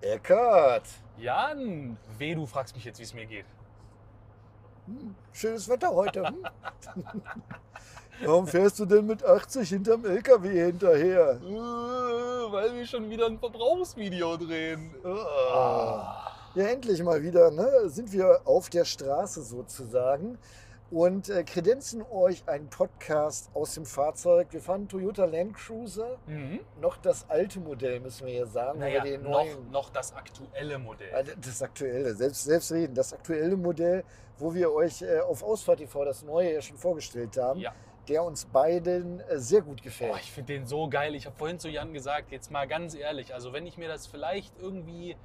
Eckart, Jan, weh, du fragst mich jetzt, wie es mir geht. schönes Wetter heute. hm? Warum fährst du denn mit 80 hinterm LKW hinterher? Äh, weil wir schon wieder ein Verbrauchsvideo drehen. Ah. Ja, endlich mal wieder ne? sind wir auf der Straße sozusagen und äh, kredenzen euch einen Podcast aus dem Fahrzeug. Wir fahren Toyota Land Cruiser, Mhm. noch das alte Modell müssen wir hier sagen, Naja, den noch, neuen, noch das aktuelle Modell. Ah, das aktuelle, selbst, selbstredend, das aktuelle Modell, wo wir euch äh, auf Ausfahrt TV das neue ja schon vorgestellt haben, Ja. der uns beiden äh, sehr gut gefällt. Oh, ich finde den so geil. Ich habe vorhin zu Jan gesagt, jetzt mal ganz ehrlich, also wenn ich mir das vielleicht irgendwie,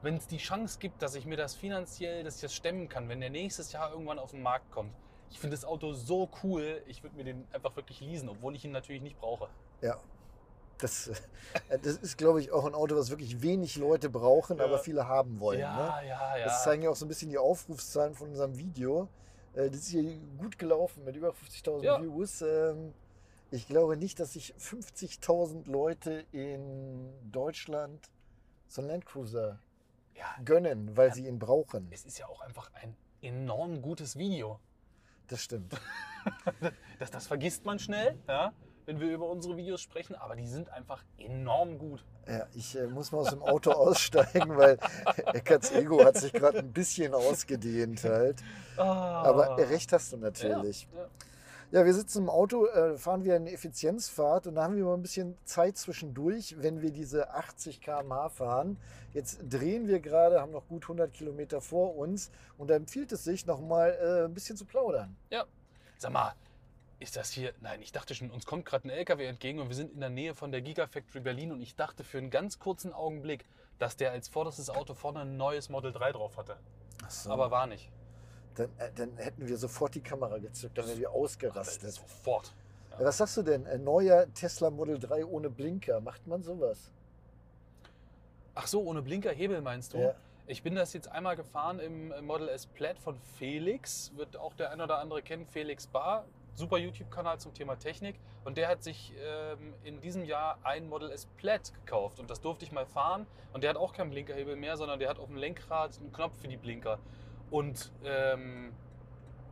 wenn es die Chance gibt, dass ich mir das finanziell, dass ich das stemmen kann, wenn der nächstes Jahr irgendwann auf den Markt kommt. Ich finde das Auto so cool, ich würde mir den einfach wirklich leasen, obwohl ich ihn natürlich nicht brauche. Ja. Das, äh, das ist, glaube ich, auch ein Auto, was wirklich wenig Leute brauchen, Ja. aber viele haben wollen. ne? ja, ja, ja. Das zeigen ja auch so ein bisschen die Aufrufszahlen von unserem Video. Äh, Das ist hier gut gelaufen mit über 50.000 Ja. Views. Ähm, Ich glaube nicht, dass sich 50.000 Leute in Deutschland so einen Landcruiser ja, gönnen, weil Ja. sie ihn brauchen. es ist ja auch einfach ein enorm gutes Video. Das stimmt. Das, das vergisst man schnell, ja, wenn wir über unsere Videos sprechen, aber die sind einfach enorm gut. Ja, ich äh, muss mal aus dem Auto aussteigen, weil Eckarts Ego hat sich gerade ein bisschen ausgedehnt halt. Aber recht hast du natürlich. Ja, ja. Ja, wir sitzen im Auto, äh, fahren wir eine Effizienzfahrt und da haben wir mal ein bisschen Zeit zwischendurch, wenn wir diese 80 km/h fahren. Jetzt drehen wir gerade, haben noch gut 100 Kilometer vor uns und da empfiehlt es sich, noch mal äh, ein bisschen zu plaudern. Sag mal, ist das hier. Nein, ich dachte schon, uns kommt gerade ein LKW entgegen und wir sind in der Nähe von der Gigafactory Berlin und ich dachte für einen ganz kurzen Augenblick, dass der als vorderstes Auto vorne ein neues Model 3 drauf hatte. So, Aber war nicht. Dann, äh, dann hätten wir sofort die Kamera gezückt, dann wären wir ausgerastet. Sofort. Ja, was sagst du denn? Ein neuer Tesla Model 3 ohne Blinker, macht man sowas? Ach so, ohne Blinker Hebel meinst du? Ja. Ich bin das jetzt einmal gefahren im Model S Plaid von Felix, wird auch der ein oder andere kennen, Felix Bar, super YouTube-Kanal zum Thema Technik. Und der hat sich ähm, in diesem Jahr ein Model S Plaid gekauft und das durfte ich mal fahren. Und der hat auch keinen Blinkerhebel mehr, sondern der hat auf dem Lenkrad einen Knopf für die Blinker. Und ähm,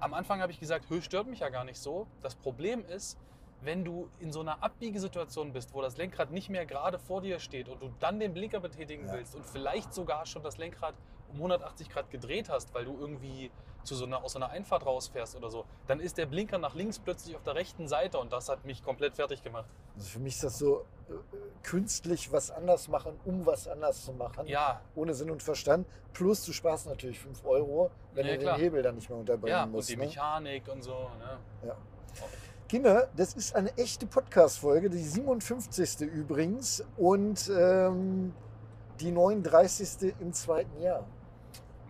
am Anfang habe ich gesagt, Höhe stört mich ja gar nicht so. Das Problem ist, wenn du in so einer Abbiegesituation bist, wo das Lenkrad nicht mehr gerade vor dir steht und du dann den Blinker betätigen Ja. willst und vielleicht sogar schon das Lenkrad um 180 Grad gedreht hast, weil du irgendwie zu so einer, aus so einer Einfahrt rausfährst oder so, dann ist der Blinker nach links plötzlich auf der rechten Seite und das hat mich komplett fertig gemacht. Also für mich ist das so äh, künstlich was anders machen, um was anders zu machen. Ja, Ohne Sinn und Verstand. Plus du sparst natürlich 5 Euro, wenn Ja, du klar. den Hebel dann nicht mehr unterbringen ja und musst. die ne? Mechanik und so. Ne? Ja. Kinder, das ist eine echte Podcast-Folge, die 57. übrigens und ähm, die 39. im zweiten Jahr.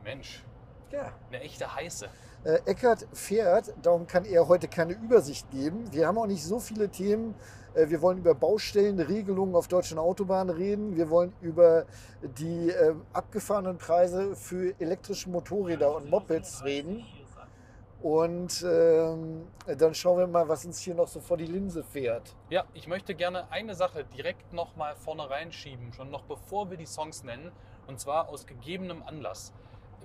Mensch, Ja. eine echte heiße. Äh, Eckart fährt, darum kann er heute keine Übersicht geben. Wir haben auch nicht so viele Themen. Äh, wir wollen über Baustellenregelungen auf deutschen Autobahnen reden. Wir wollen über die äh, abgefahrenen Preise für elektrische Motorräder und Mopeds reden. Und ähm, dann schauen wir mal, was uns hier noch so vor die Linse fährt. Ja, ich möchte gerne eine Sache direkt noch mal vorne reinschieben, schon noch bevor wir die Songs nennen, und zwar aus gegebenem Anlass.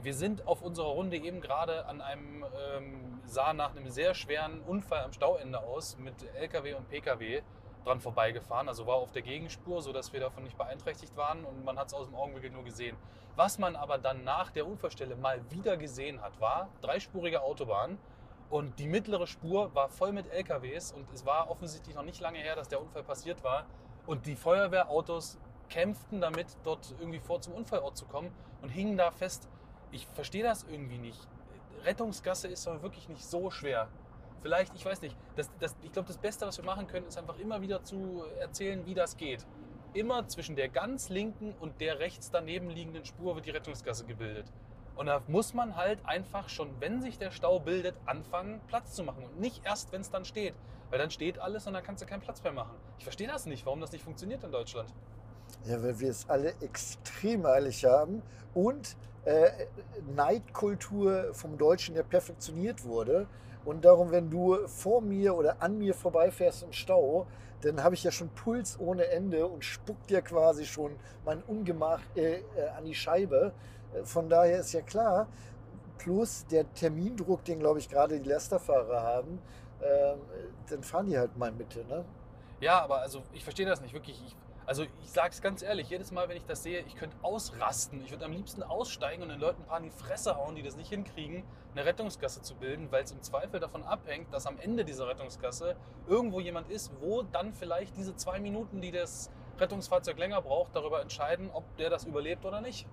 Wir sind auf unserer Runde eben gerade an einem, ähm, sah nach einem sehr schweren Unfall am Stauende aus, mit LKW und PKW dran vorbeigefahren, also war auf der Gegenspur, sodass wir davon nicht beeinträchtigt waren und man hat es aus dem Augenwinkel nur gesehen. Was man aber dann nach der Unfallstelle mal wieder gesehen hat, war dreispurige Autobahn und die mittlere Spur war voll mit LKWs und es war offensichtlich noch nicht lange her, dass der Unfall passiert war. Und die Feuerwehrautos kämpften damit, dort irgendwie vor zum Unfallort zu kommen und hingen da fest. Ich verstehe das irgendwie nicht. Rettungsgasse ist doch wirklich nicht so schwer. Vielleicht, ich weiß nicht. Das, das, ich glaube, das Beste, was wir machen können, ist einfach immer wieder zu erzählen, wie das geht. Immer zwischen der ganz linken und der rechts daneben liegenden Spur wird die Rettungsgasse gebildet. Und da muss man halt einfach schon, wenn sich der Stau bildet, anfangen, Platz zu machen. Und nicht erst, wenn es dann steht. Weil dann steht alles und dann kannst du keinen Platz mehr machen. Ich verstehe das nicht, warum das nicht funktioniert in Deutschland. Ja, weil wir es alle extrem eilig haben und äh, Neidkultur vom Deutschen ja perfektioniert wurde. Und darum, wenn du vor mir oder an mir vorbeifährst im Stau, dann habe ich ja schon Puls ohne Ende und spuckt dir quasi schon mein Ungemach äh, äh, an die Scheibe. Äh, Von daher ist ja klar, plus der Termindruck, den glaube ich gerade die Lasterfahrer haben, ähm, dann fahren die halt mal Mitte. Ne? Ja, aber also ich verstehe das nicht wirklich. Ich, also ich sage es ganz ehrlich, jedes Mal, wenn ich das sehe, ich könnte ausrasten. Ich würde am liebsten aussteigen und den Leuten ein paar in die Fresse hauen, die das nicht hinkriegen, eine Rettungsgasse zu bilden, weil es im Zweifel davon abhängt, dass am Ende dieser Rettungsgasse irgendwo jemand ist, wo dann vielleicht diese zwei Minuten, die das Rettungsfahrzeug länger braucht, darüber entscheiden, ob der das überlebt oder nicht.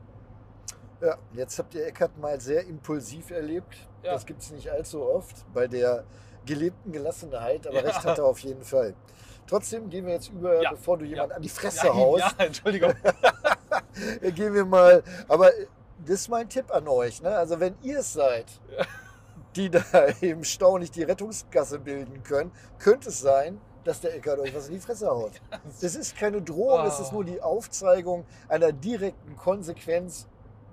Ja, jetzt habt ihr Eckert mal sehr impulsiv erlebt. Ja. Das gibt es nicht allzu oft bei der gelebten Gelassenheit, aber Ja. recht hat er auf jeden Fall. Trotzdem gehen wir jetzt über, Ja. bevor du jemand Ja. an die Fresse Ja, haust, ja, Entschuldigung. gehen wir mal. Aber das ist mein Tipp an euch. Ne? Also wenn ihr es seid, die da im Stau nicht die Rettungsgasse bilden können, könnte es sein, dass der Eckert euch was in die Fresse haut. Das ist keine Drohung, es ist nur die Aufzeigung einer direkten Konsequenz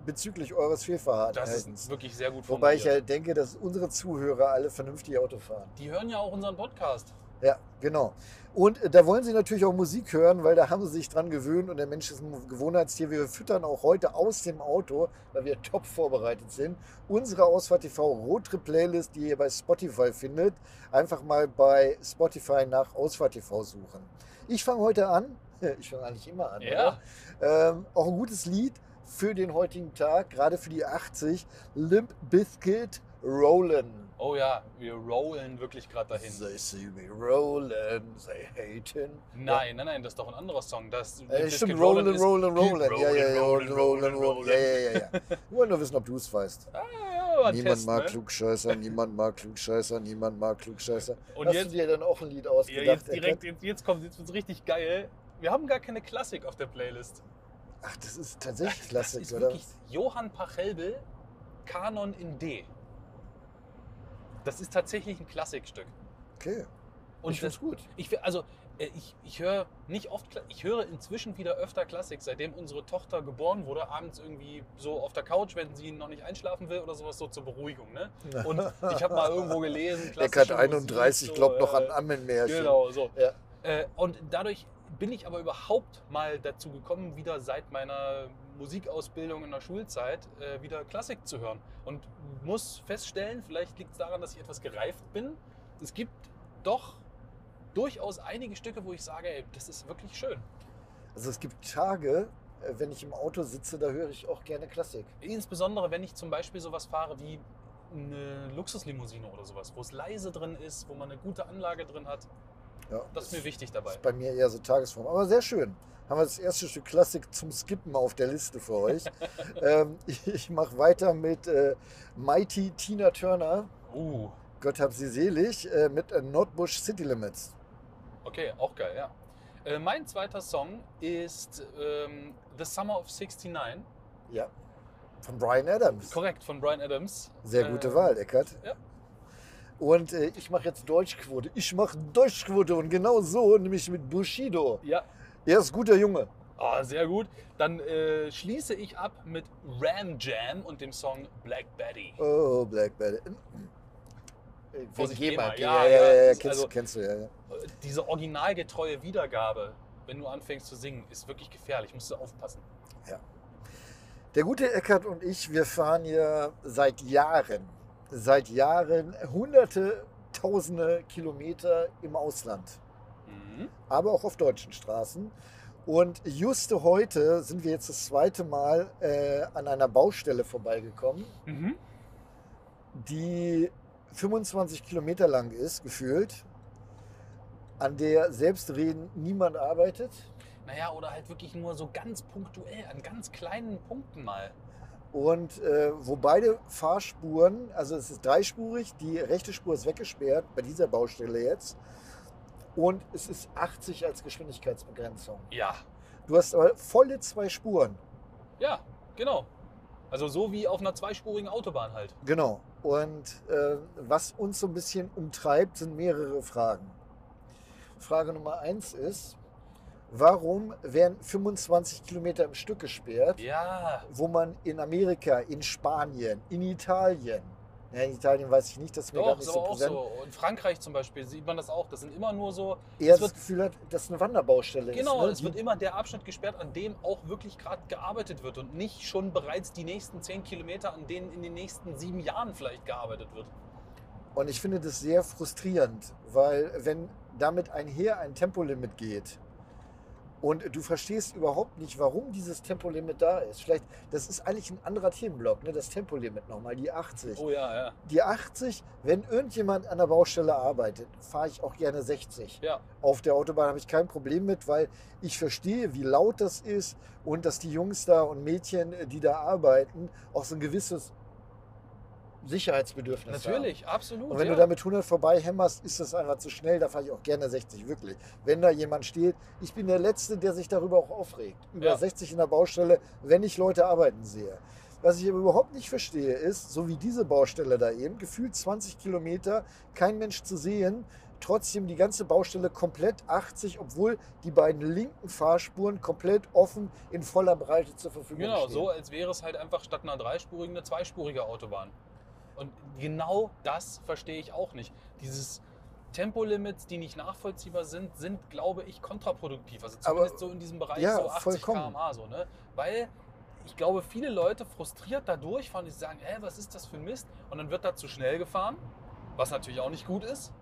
bezüglich eures Das Fehlverhaltens. ist wirklich sehr gut Wobei ich ja denke, dass unsere Zuhörer alle vernünftig Auto fahren. Die hören ja auch unseren Podcast. Ja, genau. Und äh, da wollen sie natürlich auch Musik hören, weil da haben sie sich dran gewöhnt und der Mensch ist ein Gewohnheitstier. Wir füttern auch heute aus dem Auto, weil wir top vorbereitet sind, unsere Ausfahrt TV Roadtrip Playlist, die ihr bei Spotify findet. Einfach mal bei Spotify nach Ausfahrt TV suchen. Ich fange heute an. Ich fange eigentlich immer an. Ja. Ähm, auch ein gutes Lied für den heutigen Tag, gerade für die 80. Limp Bizkit Rollin'. Oh ja, wir rollen wirklich gerade dahin. They see me rolling, they hating. Nein, nein, nein, das ist doch ein anderer Song. Das Äh, stimmt, rolling, rolling. Keep Ja, ja, ja, rolling, rolling. Ja, ja, ja. Ich wollte nur wissen, ob du es weißt. Ah, ja, Niemand Test, mag ne? Klugscheißer, niemand mag Klugscheißer, niemand mag Klugscheißer. Und Hast jetzt- du dir dann auch ein Lied Ja, ausgedacht? jetzt direkt, jetzt, jetzt kommt jetzt wird's richtig geil. Wir haben gar keine Klassik auf der Playlist. Ach, das ist tatsächlich Das Klassik, ist oder? Johann Pachelbel, Kanon in D. Das ist tatsächlich ein Klassikstück. Okay. Und ich find's das, gut. ich, also, äh, ich, ich höre nicht oft, ich höre inzwischen wieder öfter Klassik, seitdem unsere Tochter geboren wurde, abends irgendwie so auf der Couch, wenn sie noch nicht einschlafen will oder sowas, so zur Beruhigung. Ne? Und ich habe mal irgendwo gelesen, Eckart klassische 31 Musik, glaubt noch an äh, Ammenmärchen. Genau, so. Ja. Äh, und dadurch bin ich aber überhaupt mal dazu gekommen, wieder seit meiner Musikausbildung in der Schulzeit äh, wieder Klassik zu hören. Und muss feststellen, vielleicht liegt es daran, dass ich etwas gereift bin. Es gibt doch durchaus einige Stücke, wo ich sage, ey, das ist wirklich schön. Also es gibt Tage, äh, wenn ich im Auto sitze, da höre ich auch gerne Klassik. Insbesondere, wenn ich zum Beispiel sowas fahre wie eine Luxuslimousine oder sowas, wo es leise drin ist, wo man eine gute Anlage drin hat. Ja, Das ist mir wichtig dabei. ist bei mir eher so Tagesform. Aber sehr schön. Haben wir das erste Stück Klassik zum Skippen auf der Liste für euch. ähm, ich mache weiter mit äh, Mighty Tina Turner. Uh, Gott hab sie selig. Äh, mit äh, Nordbush City Limits. Okay, auch geil, ja. Äh, mein zweiter Song ist ähm, The Summer of 69. Ja. Von Brian Adams. Korrekt, von Brian Adams. Sehr gute Äh, Wahl, Eckert. ja. Und äh, ich mache jetzt Deutschquote. Ich mache Deutschquote und genau so, nämlich mit Bushido. Ja, Er ist guter Junge. ah, sehr gut. Dann äh, schließe ich ab mit Ram Jam und dem Song Black Betty. Oh, Black Betty. Vorsicht, GEMA, ja, ja, ja, ja, ja, ja, kennst, also- kennst du, ja, ja. Äh, Diese originalgetreue Wiedergabe, wenn du anfängst zu singen, ist wirklich gefährlich. Musst du aufpassen. Der gute Eckert und ich, wir fahren ja seit Jahren, seit Jahren hunderte, tausende Kilometer im Ausland, Mhm. aber auch auf deutschen Straßen. Und juste heute sind wir jetzt das zweite Mal äh, an einer Baustelle vorbeigekommen, Mhm. die 25 Kilometer lang ist, gefühlt, an der selbstredend niemand arbeitet. Naja, oder halt wirklich nur so ganz punktuell, an ganz kleinen Punkten mal. Und äh, wo beide Fahrspuren, also es ist dreispurig, die rechte Spur ist weggesperrt bei dieser Baustelle jetzt. Und es ist 80 als Geschwindigkeitsbegrenzung. Ja, Du hast aber volle zwei Spuren. ja, genau. Also so wie auf einer zweispurigen Autobahn halt. Genau. Und äh, was uns so ein bisschen umtreibt, sind mehrere Fragen. Frage Nummer eins ist, warum werden 25 Kilometer im Stück gesperrt? Ja, wo man in Amerika, in Spanien, in Italien Ja, in Italien weiß ich nicht, das ist mir gar Doch, nicht ist so aber auch präsent. so. In Frankreich zum Beispiel sieht man das auch. Das sind immer nur so. Eher das wird, Gefühl hat, dass es eine Wanderbaustelle genau, ist. ne? es wird immer der Abschnitt gesperrt, an dem auch wirklich gerade gearbeitet wird und nicht schon bereits die nächsten zehn Kilometer, an denen in den nächsten sieben Jahren vielleicht gearbeitet wird. Und ich finde das sehr frustrierend, weil wenn damit einher ein Tempolimit geht und du verstehst überhaupt nicht, warum dieses Tempolimit da ist. Vielleicht, das ist eigentlich ein anderer Themenblock, ne? das Tempolimit nochmal, die 80. Oh ja, ja. Die 80, wenn irgendjemand an der Baustelle arbeitet, fahre ich auch gerne 60. Ja, Auf der Autobahn habe ich kein Problem mit, weil ich verstehe, wie laut das ist und dass die Jungs da und Mädchen, die da arbeiten, auch so ein gewisses Sicherheitsbedürfnis haben. natürlich, absolut. Und wenn ja. du da mit 100 vorbei hämmerst, ist das einfach zu schnell. Da fahre ich auch gerne 60, wirklich. Wenn da jemand steht, ich bin der Letzte, der sich darüber auch aufregt. Über Ja. 60 in der Baustelle, wenn ich Leute arbeiten sehe. Was ich aber überhaupt nicht verstehe, ist, so wie diese Baustelle da eben, gefühlt 20 Kilometer, kein Mensch zu sehen, trotzdem die ganze Baustelle komplett 80, obwohl die beiden linken Fahrspuren komplett offen in voller Breite zur Verfügung Genau, stehen. so als wäre es halt einfach statt einer dreispurigen eine zweispurige Autobahn. Und genau das verstehe ich auch nicht. Dieses Tempolimits, die nicht nachvollziehbar sind, sind, glaube ich, kontraproduktiv. Also Aber- zumindest so in diesem Bereich ja, so 80 vollkommen. km/h so, ne? Weil ich glaube, viele Leute frustriert dadurch fahren, die sagen, hä, was ist das für ein Mist? Und dann wird da zu schnell gefahren, was natürlich auch nicht gut ist.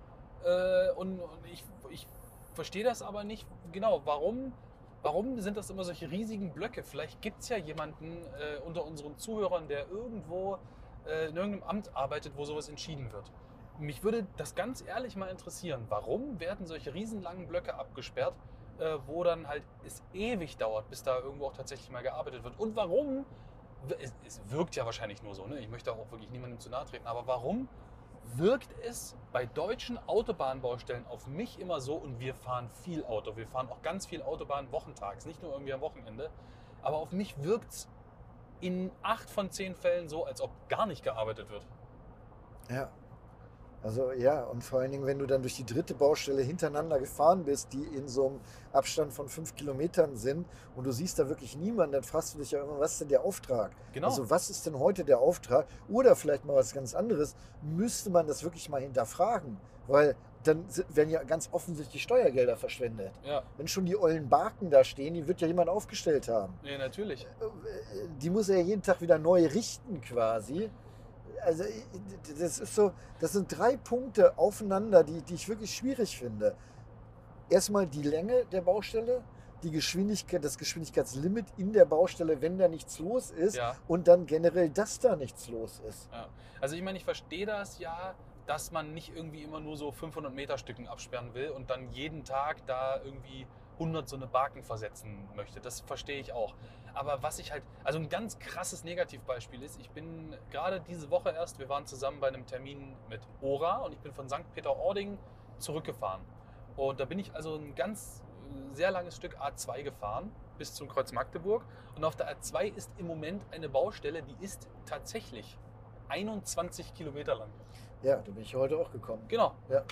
Äh, und und ich, ich verstehe das aber nicht genau. Warum, warum sind das immer solche riesigen Blöcke? Vielleicht gibt es ja jemanden äh, unter unseren Zuhörern, der irgendwo äh, in irgendeinem Amt arbeitet, wo sowas entschieden wird. Mich würde das ganz ehrlich mal interessieren. Warum werden solche riesenlangen Blöcke abgesperrt, äh, wo dann halt es ewig dauert, bis da irgendwo auch tatsächlich mal gearbeitet wird? Und warum, es, es wirkt ja wahrscheinlich nur so, ne? ich möchte auch wirklich niemandem zu nahe treten, aber warum wirkt es bei deutschen Autobahnbaustellen auf mich immer so und wir fahren viel Auto, wir fahren auch ganz viel Autobahn wochentags, nicht nur irgendwie am Wochenende, aber auf mich wirkt es in acht von zehn Fällen so, als ob gar nicht gearbeitet wird. Ja. Also ja, und vor allen Dingen, wenn du dann durch die dritte Baustelle hintereinander gefahren bist, die in so einem Abstand von fünf Kilometern sind und du siehst da wirklich niemanden, dann fragst du dich ja immer, was ist denn der Auftrag? Genau. Also was ist denn heute der Auftrag? Oder vielleicht mal was ganz anderes, müsste man das wirklich mal hinterfragen, weil dann werden ja ganz offensichtlich Steuergelder verschwendet. ja, Wenn schon die ollen Barken da stehen, die wird ja jemand aufgestellt haben nee, natürlich. die muss er ja jeden Tag wieder neu richten quasi. Also das ist so, das sind drei Punkte aufeinander, die, die ich wirklich schwierig finde. Erstmal die Länge der Baustelle, die Geschwindigkeit, das Geschwindigkeitslimit in der Baustelle, wenn da nichts los ist Ja. und dann generell, dass da nichts los ist. Ja. Also ich meine, ich verstehe das ja, dass man nicht irgendwie immer nur so 500 Meter Stücken absperren will und dann jeden Tag da irgendwie 100 so eine Barken versetzen möchte. Das verstehe ich auch. Aber was ich halt, also ein ganz krasses Negativbeispiel ist, ich bin gerade diese Woche erst, wir waren zusammen bei einem Termin mit Ora und ich bin von St. Peter-Ording zurückgefahren. Und da bin ich also ein ganz äh, sehr langes Stück A2 gefahren bis zum Kreuz Magdeburg. Und auf der A2 ist im Moment eine Baustelle, die ist tatsächlich 21 Kilometer lang. Ja, da bin ich heute auch gekommen. Genau. Ja.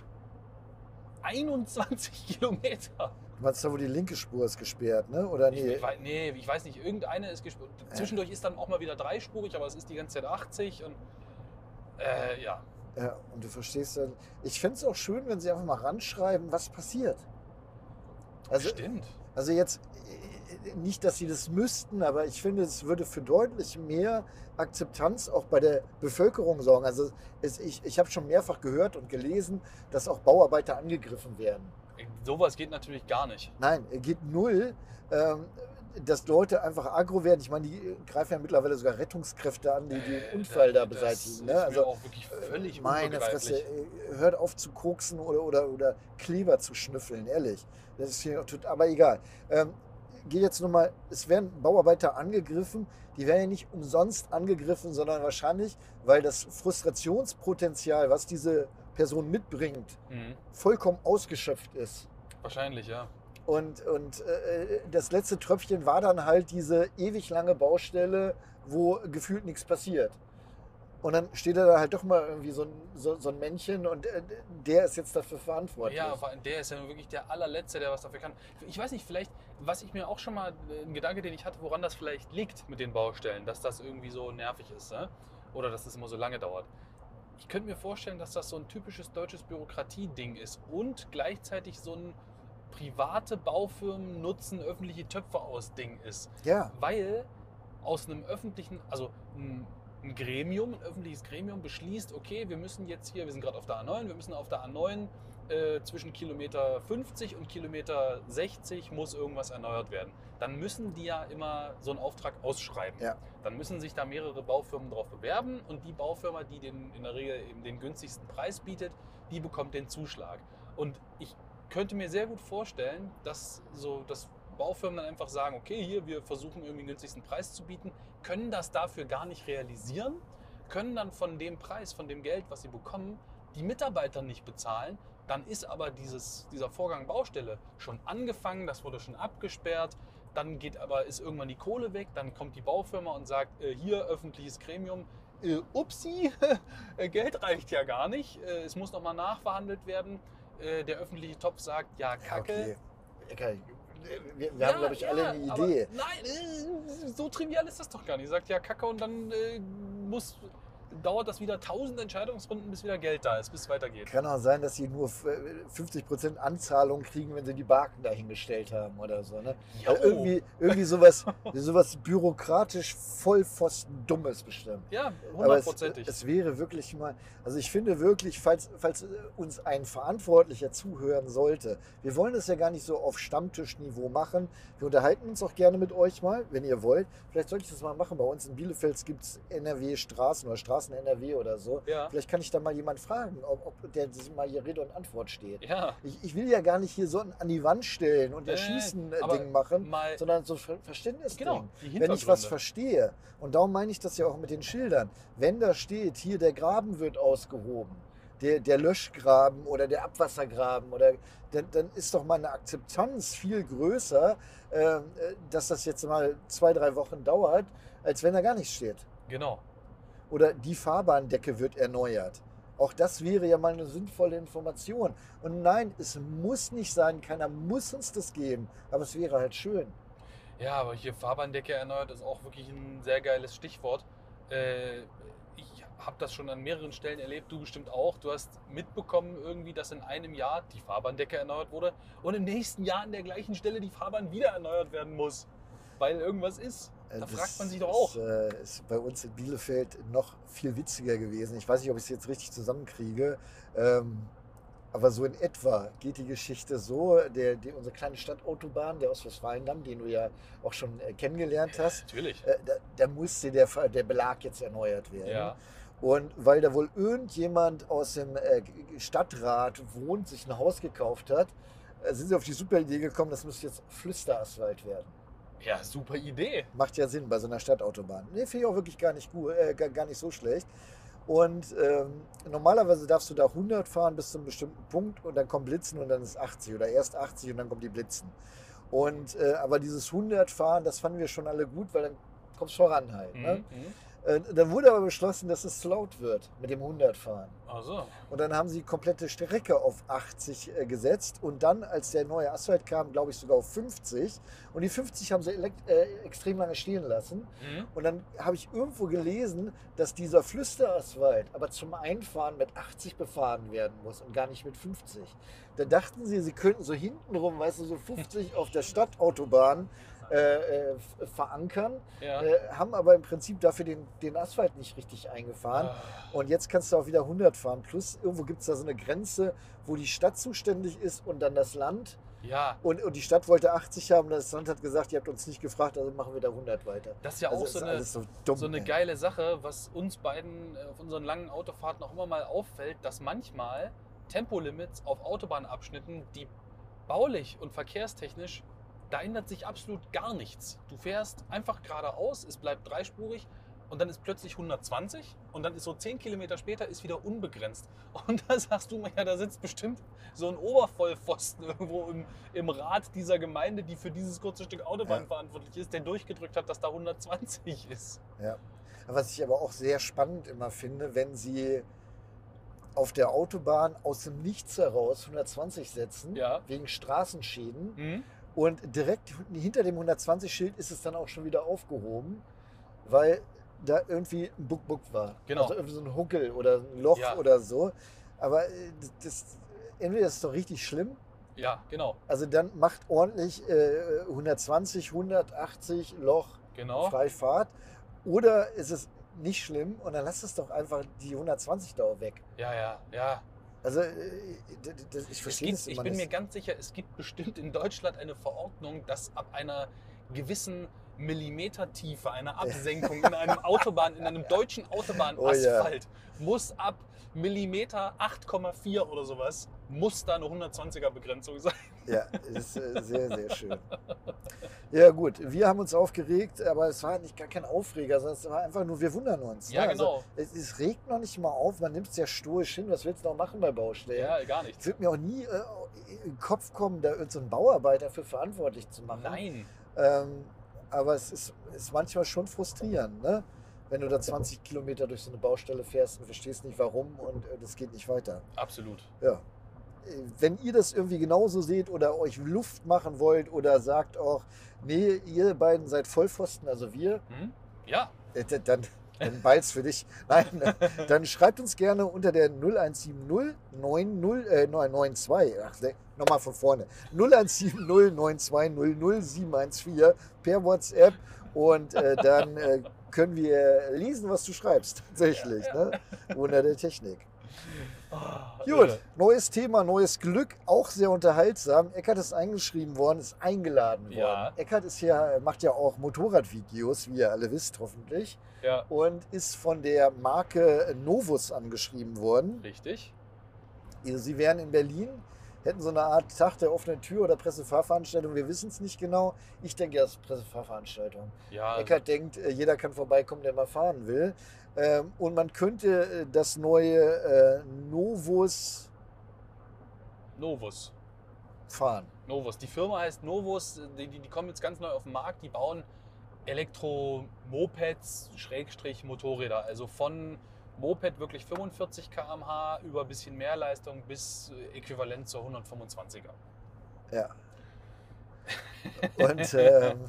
21 Kilometer. Du meinst da, wo die linke Spur ist gesperrt, ne? Oder Ich, nee? ich, wei- nee, ich weiß nicht, irgendeine ist gesperrt. Zwischendurch ist dann auch mal wieder dreispurig, aber es ist die ganze Zeit 80 und äh, ja. Ja, und du verstehst dann. Ich fände es auch schön, wenn sie einfach mal ranschreiben, was passiert. Also, Stimmt. Also jetzt nicht, dass sie das müssten, aber ich finde, es würde für deutlich mehr Akzeptanz auch bei der Bevölkerung sorgen. Also es, ich, ich habe schon mehrfach gehört und gelesen, dass auch Bauarbeiter angegriffen werden. Sowas geht natürlich gar nicht. Nein, er geht null. Ähm, dass Leute einfach aggro werden. Ich meine, die greifen ja mittlerweile sogar Rettungskräfte an, die den Unfall da Das beseitigen. Ne? Also auch wirklich völlig meine Fresse, äh, hört auf zu koksen oder, oder, oder Kleber zu schnüffeln, ehrlich. Das ist hier, aber egal. Ähm, geht jetzt nochmal, es werden Bauarbeiter angegriffen, die werden ja nicht umsonst angegriffen, sondern wahrscheinlich, weil das Frustrationspotenzial, was diese Person mitbringt, Mhm. vollkommen ausgeschöpft ist. Wahrscheinlich, ja. Und, und äh, das letzte Tröpfchen war dann halt diese ewig lange Baustelle, wo gefühlt nichts passiert. Und dann steht da halt doch mal irgendwie so ein, so, so ein Männchen und äh, der ist jetzt dafür verantwortlich. Ja, vor allem der ist ja wirklich der allerletzte, der was dafür kann. Ich weiß nicht, vielleicht, was ich mir auch schon mal, äh, ein Gedanke, den ich hatte, woran das vielleicht liegt mit den Baustellen, dass das irgendwie so nervig ist, ne? oder dass das immer so lange dauert. ich könnte mir vorstellen, dass das so ein typisches deutsches Bürokratieding ist und gleichzeitig so ein private Baufirmen nutzen öffentliche Töpfe aus Ding ist. Ja, Weil aus einem öffentlichen, also ein, ein Gremium, ein öffentliches Gremium beschließt, okay, wir müssen jetzt hier, wir sind gerade auf der A9, wir müssen auf der A9 äh, zwischen Kilometer 50 und Kilometer 60 muss irgendwas erneuert werden. Dann müssen die ja immer so einen Auftrag ausschreiben. Ja. Dann müssen sich da mehrere Baufirmen drauf bewerben und die Baufirma, die den, in der Regel eben den günstigsten Preis bietet, die bekommt den Zuschlag. Und ich könnte mir sehr gut vorstellen, dass so dass Baufirmen dann einfach sagen, okay, hier, wir versuchen irgendwie den günstigsten Preis zu bieten, können das dafür gar nicht realisieren, können dann von dem Preis, von dem Geld, was sie bekommen, die Mitarbeiter nicht bezahlen. Dann ist aber dieses, dieser Vorgang Baustelle schon angefangen, das wurde schon abgesperrt. Dann geht aber, ist irgendwann die Kohle weg, dann kommt die Baufirma und sagt, äh, hier öffentliches Gremium, äh, upsi, äh, Geld reicht ja gar nicht, äh, es muss nochmal nachverhandelt werden. Äh, der öffentliche Topf sagt, ja, ja kacke, okay. Okay. Wir, wir haben, glaube ich, alle eine Idee. Nein, äh, so trivial ist das doch gar nicht. Sagt ja Kacke und dann muss, dauert das wieder tausend Entscheidungsrunden, bis wieder Geld da ist, bis es weitergeht. Kann auch sein, dass sie nur äh, 50% Anzahlung kriegen, wenn sie die Barken dahingestellt haben oder so. Ne? Ja, irgendwie, irgendwie sowas, sowas bürokratisch vollpfosten Dummes bestimmt. ja Aber es, hundertprozentig. es wäre wirklich mal, also ich finde wirklich, falls, falls uns ein Verantwortlicher zuhören sollte, wir wollen das ja gar nicht so auf Stammtischniveau machen. Wir unterhalten uns auch gerne mit euch mal, wenn ihr wollt. Vielleicht sollte ich das mal machen. Bei uns in Bielefeld gibt es NRW-Straßen oder Straßen NRW oder so. Ja. Vielleicht kann ich da mal jemand fragen, ob, ob der mal hier Rede und Antwort steht. Ja, Ich, ich will ja gar nicht hier so an die Wand stellen und Nee, aber Erschießen-Ding machen, mal, sondern so Ver- Verständnisding genau, wenn ich was verstehe, und darum meine ich das ja auch mit den Schildern, wenn da steht, hier der Graben wird ausgehoben, der, der Löschgraben oder der Abwassergraben, oder, dann, dann ist doch meine Akzeptanz viel größer, äh, dass das jetzt mal zwei, drei Wochen dauert, als wenn da gar nichts steht. Genau. Oder die Fahrbahndecke wird erneuert. Auch das wäre ja mal eine sinnvolle Information. Und nein, es muss nicht sein, keiner muss uns das geben, aber es wäre halt schön. Ja, aber hier Fahrbahndecke erneuert ist auch wirklich ein sehr geiles Stichwort. Äh, ich habe das schon an mehreren Stellen erlebt, du bestimmt auch. Du hast mitbekommen irgendwie, dass in einem Jahr die Fahrbahndecke erneuert wurde und im nächsten Jahr an der gleichen Stelle die Fahrbahn wieder erneuert werden muss, weil irgendwas ist. Äh, Da das fragt man sich doch auch. Ist, äh, ist bei uns in Bielefeld noch viel witziger gewesen. Ich weiß nicht, ob ich es jetzt richtig zusammenkriege. Ähm, aber so in etwa geht die Geschichte so, der, die, unsere kleine Stadtautobahn, der Ostwestfalendamm, den du ja auch schon äh, kennengelernt hast, Natürlich. äh, da, da musste der, der Belag jetzt erneuert werden. Ja. Und weil da wohl irgendjemand aus dem äh, Stadtrat wohnt, sich ein Haus gekauft hat, sind sie auf die super Idee gekommen, das müsste jetzt Flüsterasphalt werden. Ja, super Idee. Macht ja Sinn bei so einer Stadtautobahn. Nee, finde ich auch wirklich gar nicht, gut, äh, gar, gar nicht so schlecht. Und ähm, normalerweise darfst du da 100 fahren bis zu einem bestimmten Punkt und dann kommt Blitzen und dann ist 80 oder erst 80 und dann kommt die Blitzen. Und, äh, aber dieses 100 fahren, das fanden wir schon alle gut, weil dann kommst du voran halt. Ne? Mhm. Äh, dann wurde aber beschlossen, dass es zu laut wird mit dem 100 fahren. Ach so. Und dann haben sie die komplette Strecke auf 80 äh, gesetzt und dann, als der neue Asphalt kam, glaube ich sogar auf 50. Und die 50 haben sie äh, extrem lange stehen lassen. Mhm. Und dann habe ich irgendwo gelesen, dass dieser Flüsterasphalt aber zum Einfahren mit 80 befahren werden muss und gar nicht mit 50. Da dachten sie, sie könnten so hintenrum, weißt du, so 50 auf der Stadtautobahn äh, äh, verankern, Ja. äh, haben aber im Prinzip dafür den, den Asphalt nicht richtig eingefahren. Ah. Und jetzt kannst du auch wieder 100 fahren. Plus irgendwo gibt es da so eine Grenze, wo die Stadt zuständig ist und dann das Land. Ja, Und, und die Stadt wollte 80 haben, das Land hat gesagt, ihr habt uns nicht gefragt, also machen wir da 100 weiter. das ist ja also auch so eine, so dumm. so eine geile Sache, was uns beiden äh, auf unseren langen Autofahrten auch immer mal auffällt, dass manchmal Tempolimits auf Autobahnabschnitten, die baulich und verkehrstechnisch, da ändert sich absolut gar nichts. Du fährst einfach geradeaus, es bleibt dreispurig und dann ist plötzlich 120 und dann ist so 10 Kilometer später ist wieder unbegrenzt. Und da sagst du mir ja, da sitzt bestimmt so ein Obervollpfosten irgendwo im, im Rat dieser Gemeinde, die für dieses kurze Stück Autobahn Ja. verantwortlich ist, der durchgedrückt hat, dass da 120 ist. Ja. Was ich aber auch sehr spannend immer finde, wenn sie auf der Autobahn aus dem Nichts heraus 120 setzen, Ja. wegen Straßenschäden. Mhm. Und direkt hinter dem 120-Schild ist es dann auch schon wieder aufgehoben, weil da irgendwie ein Buck-Buck war. Genau. Also irgendwie so ein Huckel oder ein Loch Ja. oder so. Aber äh, das, entweder ist es doch richtig schlimm, Ja, genau. also dann macht ordentlich äh, 120, 180 Loch Genau. Freifahrt. Oder ist es nicht schlimm und dann lass es doch einfach die 120 da weg. Ja, ja, ja. Also äh, ich Es verstehe gibt, das ich bin mir ganz sicher, es gibt bestimmt in Deutschland eine Verordnung, dass ab einer gewissen Millimetertiefe, einer Absenkung in einem Autobahn, in einem deutschen Oh Autobahnasphalt, muss ab Millimeter 8,4 oder sowas, muss da eine 120er Begrenzung sein. Ja, ist äh, sehr, sehr schön. Ja gut, wir haben uns aufgeregt, aber es war nicht gar kein Aufreger, sondern es war einfach nur, wir wundern uns. Ja, ne? genau. Also, es, es regt noch nicht mal auf, man nimmt es ja stoisch hin. Was willst du noch machen bei Baustellen? Ja, gar Es nichts. wird mir auch nie äh, in den Kopf kommen, da irgendeinen so einen Bauarbeiter für verantwortlich zu machen. Nein. Ähm, aber es ist, ist manchmal schon frustrierend, ne? wenn du da 20 Kilometer durch so eine Baustelle fährst und verstehst nicht warum und äh, das geht nicht weiter. Absolut. Ja. Äh, Wenn ihr das irgendwie genauso seht oder euch Luft machen wollt oder sagt auch, nee, ihr beiden seid Vollpfosten, also wir, Hm? Ja, äh, dann, dann ballt's für dich. Nein, dann schreibt uns gerne unter der 0170 90, äh, 992, ach, ne, nochmal von vorne, 0170 9200 714 per WhatsApp und äh, dann äh, können wir lesen, was du schreibst, tatsächlich. Ne? Wunder der Technik. Ah, Gut, neues Thema, neues Glück, auch sehr unterhaltsam. Eckart ist eingeschrieben worden, ist eingeladen worden. Ja. Eckart ist ja, macht ja auch Motorradvideos, wie ihr alle wisst, hoffentlich. Ja, Und ist von der Marke Novus angeschrieben worden. richtig. Sie wären in Berlin, hätten so eine Art Tag der offenen Tür oder Pressefahrveranstaltung. Wir wissen es nicht genau. Ich denke, das ist Pressefahrveranstaltung. Ja, Eckart denkt, äh, jeder kann vorbeikommen, der mal fahren will. Ähm, Und man könnte äh, das neue äh, Novus Novus. fahren. Novus. Die Firma heißt Novus, die, die, die kommen jetzt ganz neu auf den Markt, die bauen Elektromopeds, Schrägstrich Motorräder. Also von Moped wirklich 45 km/h über ein bisschen mehr Leistung bis äh, äquivalent zur 125er. Ja. Und ähm,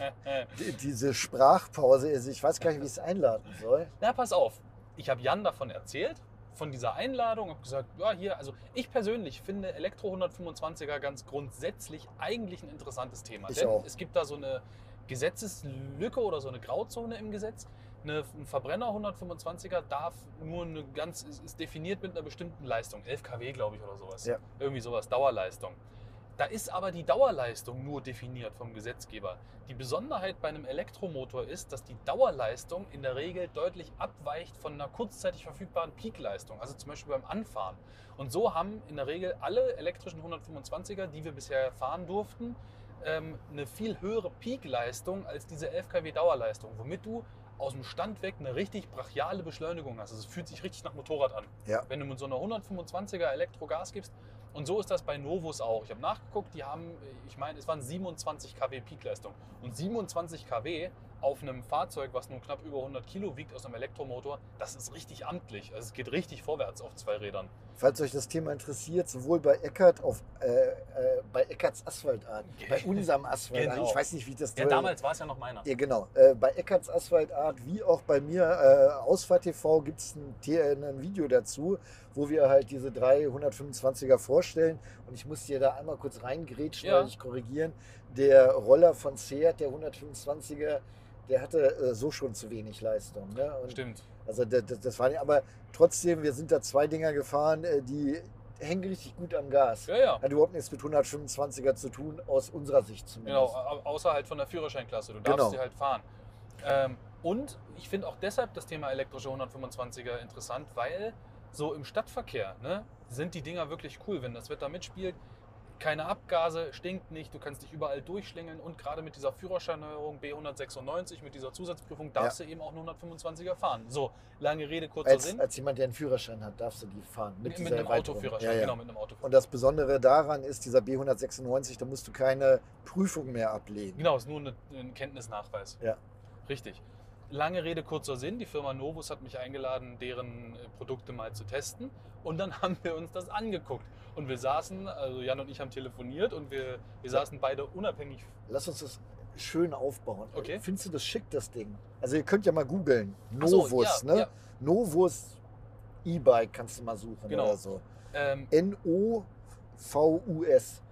die- diese Sprachpause, also ich weiß gar nicht, wie ich es einladen soll. Na, pass auf. Ich habe Jan davon erzählt, von dieser Einladung, habe gesagt, ja, hier, also ich persönlich finde Elektro 125er ganz grundsätzlich eigentlich ein interessantes Thema. Ich Denn auch. es gibt da so eine Gesetzeslücke oder so eine Grauzone im Gesetz. Eine, ein Verbrenner 125er darf nur eine ganz, ist, ist definiert mit einer bestimmten Leistung, 11 kW glaube ich oder sowas. Ja. Irgendwie sowas, Dauerleistung. Da ist aber die Dauerleistung nur definiert vom Gesetzgeber. Die Besonderheit bei einem Elektromotor ist, dass die Dauerleistung in der Regel deutlich abweicht von einer kurzzeitig verfügbaren Peakleistung, also zum Beispiel beim Anfahren. Und so haben in der Regel alle elektrischen 125er, die wir bisher fahren durften, ähm, eine viel höhere Peakleistung als diese 11 kW Dauerleistung, womit du aus dem Stand weg eine richtig brachiale Beschleunigung hast. Also es fühlt sich richtig nach Motorrad an. Ja. Wenn du mit so einer 125er Elektro Gas gibst, und so ist das bei Novus auch. Ich habe nachgeguckt, die haben, ich meine, es waren 27 kW Peakleistung. Und 27 kW auf einem Fahrzeug, was nur knapp über 100 Kilo wiegt, aus einem Elektromotor, das ist richtig amtlich. Also es geht richtig vorwärts auf zwei Rädern. Falls euch das Thema interessiert, sowohl bei Eckart auf äh, äh, bei Eckarts Asphaltart, bei unserem Asphaltart, Genau. ich weiß nicht, wie das Ja, damals war es ja noch meiner. Ja, genau. Äh, bei Eckarts Asphaltart wie auch bei mir, äh, Ausfahrt TV, gibt es ein, The- ein Video dazu, wo wir halt diese drei 125er vorstellen. Und ich muss dir da einmal kurz reingrätschen, Ja. weil ich korrigieren. Der Roller von Seat, der 125er, der hatte äh, so schon zu wenig Leistung. Ne? Stimmt. Also das, das, war nicht, aber trotzdem, wir sind da zwei Dinger gefahren, äh, die hängen richtig gut am Gas. Ja, ja. Hat überhaupt nichts mit 125er zu tun, aus unserer Sicht Genau, zumindest. au- außer halt von der Führerscheinklasse. Du darfst Genau. sie halt fahren. Ähm, und ich finde auch deshalb das Thema elektrische 125er interessant, weil so im Stadtverkehr ne, sind die Dinger wirklich cool, wenn das Wetter mitspielt. Keine Abgase, stinkt nicht, du kannst dich überall durchschlängeln und gerade mit dieser Führerscheinneuerung B196, mit dieser Zusatzprüfung, darfst du eben auch nur 125er fahren. So, lange Rede, kurzer Als, Sinn. als jemand, der einen Führerschein hat, darfst du die fahren. Mit, mit, dieser einem. Autoführerschein, Ja, ja. genau, mit einem Autoführerschein. Und das Besondere daran ist, dieser B196, da musst du keine Prüfung mehr ablegen. Genau, ist nur eine, ein Kenntnisnachweis. Ja. Richtig. Lange Rede, kurzer Sinn. Die Firma Novus hat mich eingeladen, deren äh, Produkte mal zu testen. Und dann haben wir uns das angeguckt. Und wir saßen, also Jan und ich haben telefoniert und wir, wir saßen beide unabhängig. Lass uns das schön aufbauen. Okay. Findest du das schick, das Ding? Also ihr könnt ja mal googeln. Ach so, Novus, ja, ne? ja. Novus E-Bike kannst du mal suchen Genau. oder so. Ähm, N-O-V-U-S.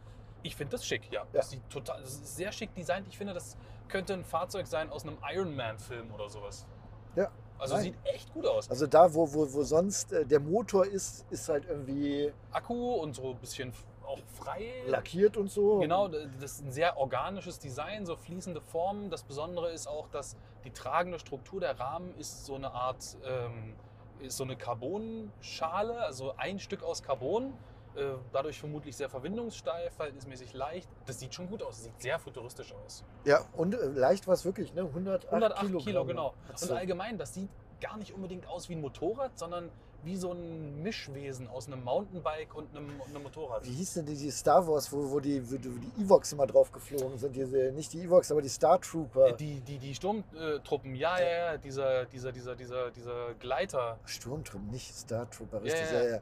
ich finde das schick, ja. Ja. Das, sieht total, das ist sehr schick designt. Ich finde, das könnte ein Fahrzeug sein aus einem Iron Man-Film oder sowas. Ja. Also Nein. sieht echt gut aus. Also da, wo, wo, wo sonst äh, der Motor ist, ist halt irgendwie Akku und so ein bisschen auch frei. lackiert und so. Genau, das ist ein sehr organisches Design, so fließende Formen. Das Besondere ist auch, dass die tragende Struktur der Rahmen ist so eine Art, ähm, ist so eine Carbonschale, also ein Stück aus Carbon. Äh, dadurch vermutlich sehr verwindungssteif, verhältnismäßig leicht. Das sieht schon gut aus, sieht sehr futuristisch aus. Ja, und äh, leicht war es wirklich, ne? 108, 108 Kilogramm. Kilo, genau. Hat's Und so- allgemein, das sieht gar nicht unbedingt aus wie ein Motorrad, sondern wie so ein Mischwesen aus einem Mountainbike und einem, und einem Motorrad. Wie hieß denn die, die Star Wars, wo, wo, die, wo die Evox immer drauf geflogen sind? Diese, nicht die Evox, aber die Star Trooper. Die, die, die Sturmtruppen, ja, ja, ja, dieser, dieser, dieser, dieser, dieser Gleiter. Sturmtruppen, nicht Star Trooper, Ja, richtig. ja. Ja, ja.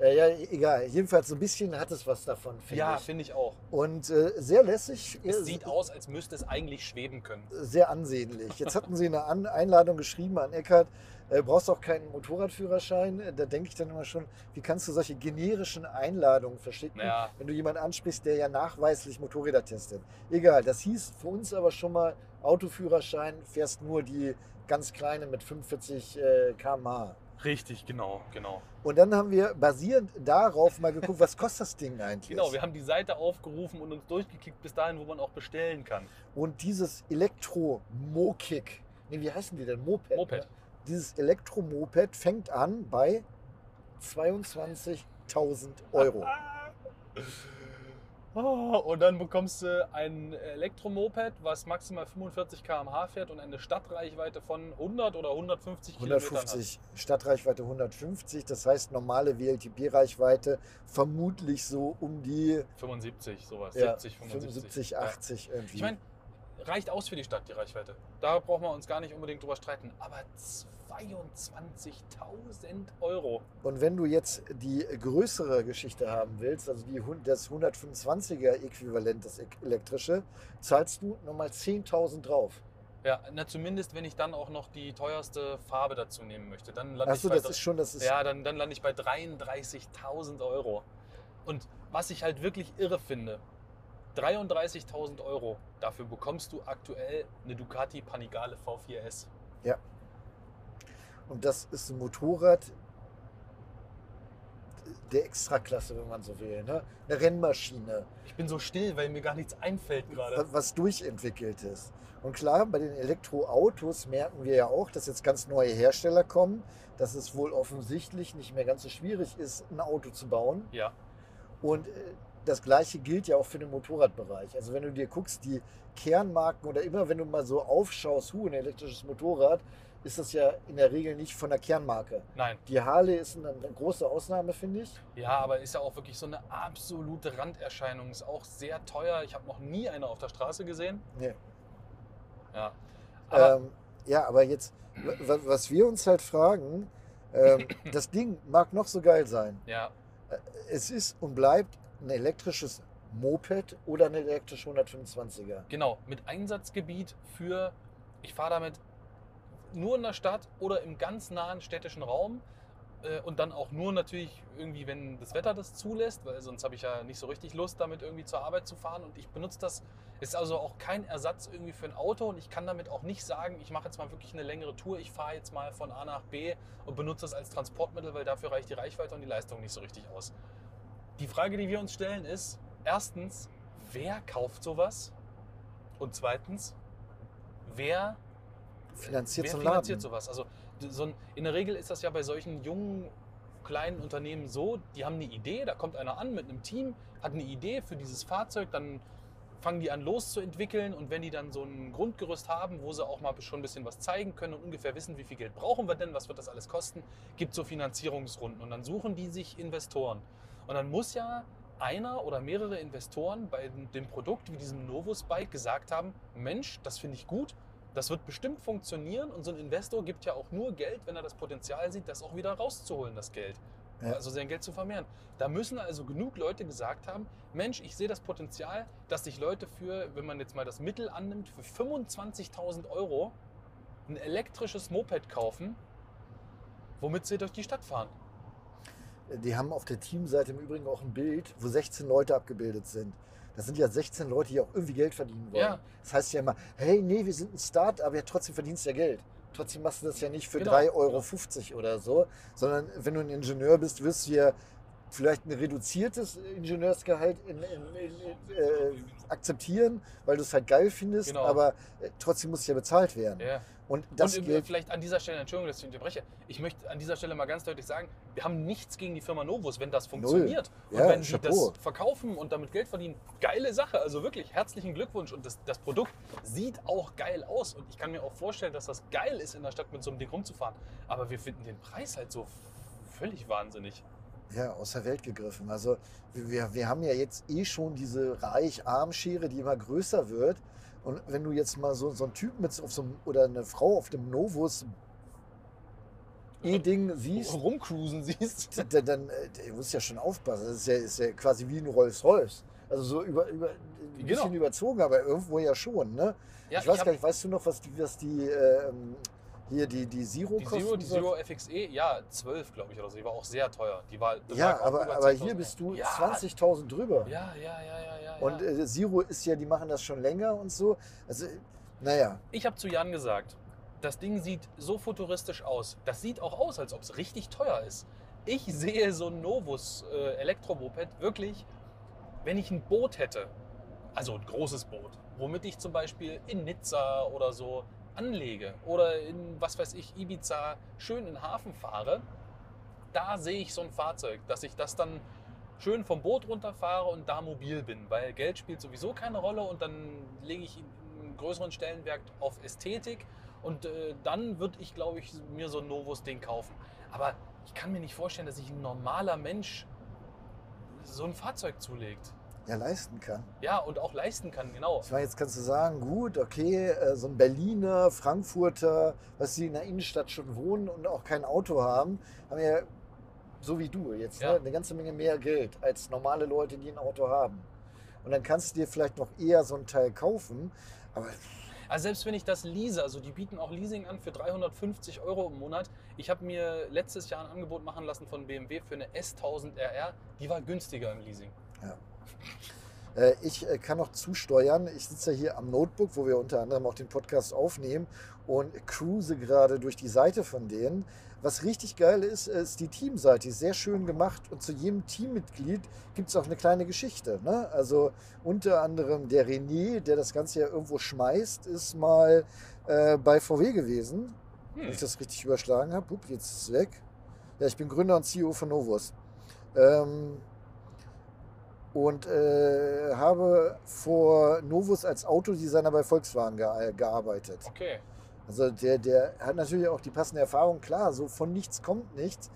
Äh, ja, egal. Jedenfalls so ein bisschen hat es was davon, finde Ja, ich. finde ich auch. Und äh, sehr lässig. Es sieht aus, als müsste es eigentlich schweben können. Sehr ansehnlich. Jetzt hatten sie eine An Einladung geschrieben an Eckhardt. Äh, brauchst auch keinen Motorradführerschein. Äh, Da denke ich dann immer schon, wie kannst du solche generischen Einladungen verschicken, Naja. wenn du jemanden ansprichst, der ja nachweislich Motorräder testet. Egal, das hieß für uns aber schon mal Autoführerschein, fährst nur die ganz kleine mit 45 äh, km/h. Richtig, genau, genau. Und dann haben wir basierend darauf mal geguckt, was kostet das Ding eigentlich? Genau, wir haben die Seite aufgerufen und uns durchgekickt bis dahin, wo man auch bestellen kann. Und dieses Elektro-Mokik, nee, wie heißen die denn? Moped. Moped. Ne? Dieses Elektromoped fängt an bei 22.000 Euro. Oh, und dann bekommst du ein Elektromoped, was maximal 45 km/h fährt und eine Stadtreichweite von 100 oder 150 Kilometern 150, Stadtreichweite 150, das heißt normale WLTP-Reichweite vermutlich so um die hat. 75, sowas. ja, 70, 75. 75, Ja. 80 irgendwie. Ich meine, reicht aus für die Stadt, die Reichweite. Da brauchen wir uns gar nicht unbedingt drüber streiten. Aber 22.000 Euro. Und wenn du jetzt die größere Geschichte haben willst, also die, das 125er Äquivalent, das ek- elektrische, zahlst du nochmal 10.000 drauf. Ja, na zumindest, wenn ich dann auch noch die teuerste Farbe dazu nehmen möchte. Dann lande Achso, ich bei das ist schon, das ist Ja, dann, dann lande ich bei 33.000 Euro. Und was ich halt wirklich irre finde, 33.000 Euro, dafür bekommst du aktuell eine Ducati Panigale V4S. Und das ist ein Motorrad der Extraklasse, wenn man so will. Ne? Eine Rennmaschine, Ich bin so still, weil mir gar nichts einfällt gerade. wa- was durchentwickelt ist. Und klar, bei den Elektroautos merken wir ja auch, dass jetzt ganz neue Hersteller kommen, dass es wohl offensichtlich nicht mehr ganz so schwierig ist, ein Auto zu bauen. Ja, Und äh, das gleiche gilt ja auch für den Motorradbereich. Also wenn du dir guckst, die Kernmarken oder immer wenn du mal so aufschaust, hu, ein elektrisches Motorrad, ist das ja in der Regel nicht von der Kernmarke. nein. Die Harley ist eine, eine große Ausnahme, finde ich. Ja, aber ist ja auch wirklich so eine absolute Randerscheinung. Ist auch sehr teuer. Ich habe noch nie eine auf der Straße gesehen. Nee. Ja. Aber ähm, ja, aber jetzt, wa- was wir uns halt fragen, ähm, das Ding mag noch so geil sein. ja, Es ist und bleibt ein elektrisches Moped oder ein elektrisches 125er. Genau, mit Einsatzgebiet für, ich fahre damit nur in der Stadt oder im ganz nahen städtischen Raum äh, und dann auch nur natürlich irgendwie, wenn das Wetter das zulässt, weil sonst habe ich ja nicht so richtig Lust, damit irgendwie zur Arbeit zu fahren und ich benutze das, ist also auch kein Ersatz irgendwie für ein Auto und ich kann damit auch nicht sagen, ich mache jetzt mal wirklich eine längere Tour, ich fahre jetzt mal von A nach B und benutze das als Transportmittel, weil dafür reicht die Reichweite und die Leistung nicht so richtig aus. Die Frage, die wir uns stellen, ist, erstens, wer kauft sowas? Und zweitens, wer, Finanziert wer so finanziert sowas? Also so ein, in der Regel ist das ja bei solchen jungen, kleinen Unternehmen so, die haben eine Idee, da kommt einer an mit einem Team, hat eine Idee für dieses Fahrzeug, dann fangen die an loszuentwickeln und wenn die dann so ein Grundgerüst haben, wo sie auch mal schon ein bisschen was zeigen können und ungefähr wissen, wie viel Geld brauchen wir denn, was wird das alles kosten, gibt so Finanzierungsrunden und dann suchen die sich Investoren. Und dann muss ja einer oder mehrere Investoren bei dem Produkt wie diesem Novus Bike gesagt haben, Mensch, das finde ich gut, das wird bestimmt funktionieren und so ein Investor gibt ja auch nur Geld, wenn er das Potenzial sieht, das auch wieder rauszuholen, das Geld. Ja. also sein Geld zu vermehren. Da müssen also genug Leute gesagt haben, Mensch, ich sehe das Potenzial, dass sich Leute für, wenn man jetzt mal das Mittel annimmt, für 25.000 Euro ein elektrisches Moped kaufen, womit sie durch die Stadt fahren. Die haben auf der Teamseite im Übrigen auch ein Bild, wo 16 Leute abgebildet sind. Das sind ja 16 Leute, die auch irgendwie Geld verdienen wollen. Ja. Das heißt ja immer, hey, nee, wir sind ein Start, aber ja, trotzdem verdienst du ja Geld. Trotzdem machst du das ja nicht für Genau. 3,50 Euro oder so, sondern wenn du ein Ingenieur bist, wirst du ja vielleicht ein reduziertes Ingenieursgehalt in, in, in, äh, akzeptieren, weil du es halt geil findest, Genau. aber äh, trotzdem muss es ja bezahlt werden. Ja. Und das und vielleicht an dieser Stelle, Entschuldigung, dass ich unterbreche, ich möchte an dieser Stelle mal ganz deutlich sagen, wir haben nichts gegen die Firma Novus, wenn das funktioniert. Und Ja, wenn sie das verkaufen und damit Geld verdienen, geile Sache. Also wirklich, herzlichen Glückwunsch. Und das, das Produkt sieht auch geil aus. Und ich kann mir auch vorstellen, dass das geil ist, in der Stadt mit so einem Ding rumzufahren. Aber wir finden den Preis halt so völlig wahnsinnig. Ja, aus der Welt gegriffen. Also wir, wir haben ja jetzt eh schon diese Reich-Arm-Schere, die immer größer wird. Und wenn du jetzt mal so, so einen Typen mit auf so einem, oder eine Frau auf dem Novus E-Ding siehst, Rumcruisen siehst. dann, dann äh, du musst ja schon aufpassen. Das ist ja, ist ja quasi wie ein Rolls-Royce. Also so über, über, ein bisschen Genau. überzogen, aber irgendwo ja schon. Ne? Ja, ich weiß hab- gar nicht, weißt du noch, was die, was die ähm, hier die, die Zero Die? Zero, die? Zero FXE, ja, 12, glaube ich, oder so. Die war auch sehr teuer. Die war, Ja, auch aber, aber 10.000 hier bist du ja, 20.000 drüber. Ja, ja, ja, ja, ja. Und äh, Zero ist ja, die machen das schon länger und so. Also, naja, Ich habe zu Jan gesagt, das Ding sieht so futuristisch aus. Das sieht auch aus, als ob es richtig teuer ist. Ich sehe so ein Novus äh, Elektromoped wirklich, wenn ich ein Boot hätte, also ein großes Boot, womit ich zum Beispiel in Nizza oder so anlege oder in, was weiß ich, Ibiza schön in den Hafen fahre, da sehe ich so ein Fahrzeug, dass ich das dann schön vom Boot runterfahre und da mobil bin, weil Geld spielt sowieso keine Rolle und dann lege ich einen größeren Stellenwert auf Ästhetik und äh, dann würde ich, glaube ich, mir so ein Novus-Ding kaufen. Aber ich kann mir nicht vorstellen, dass sich ein normaler Mensch so ein Fahrzeug zulegt. Ja, leisten kann. Ja, und auch leisten kann, genau. Ich meine, jetzt kannst du sagen, gut, okay, äh, so ein Berliner, Frankfurter, was die in der Innenstadt schon wohnen und auch kein Auto haben, haben ja, so wie du jetzt, Ja. ne, eine ganze Menge mehr Geld als normale Leute, die ein Auto haben. Und dann kannst du dir vielleicht noch eher so ein Teil kaufen, aber Also selbst wenn ich das lease, also die bieten auch Leasing an für 350 Euro im Monat. Ich habe mir letztes Jahr ein Angebot machen lassen von BMW für eine S1000 RR. Die war günstiger im Leasing. Äh, Ich äh, kann noch zusteuern. Ich sitze ja hier am Notebook, wo wir unter anderem auch den Podcast aufnehmen und cruise gerade durch die Seite von denen. Was richtig geil ist, ist die Teamseite. Die ist sehr schön gemacht und zu jedem Teammitglied gibt es auch eine kleine Geschichte. Ne? Also unter anderem der René, der das Ganze ja irgendwo schmeißt, ist mal äh, bei VW gewesen. Hm. Wenn ich das richtig überschlagen habe. Hup, jetzt ist es weg. Ja, ich bin Gründer und CEO von Novus. Ähm, und äh, habe vor Novus als Autodesigner bei Volkswagen ge gearbeitet. Okay. Also der, der hat natürlich auch die passende Erfahrung. Klar, so von nichts kommt nichts.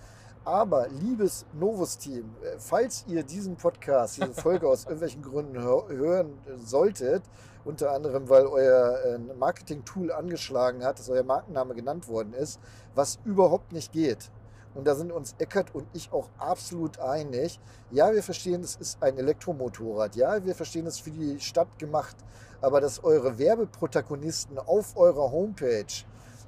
Aber liebes Novus-Team, äh, falls ihr diesen Podcast, diese Folge aus irgendwelchen Gründen hör hören solltet, unter anderem weil euer äh, Marketing-Tool angeschlagen hat, dass euer Markenname genannt worden ist, was überhaupt nicht geht. Und da sind uns Eckert und ich auch absolut einig. Ja, wir verstehen, es ist ein Elektromotorrad. Ja, wir verstehen es für die Stadt gemacht. Aber dass eure Werbeprotagonisten auf eurer Homepage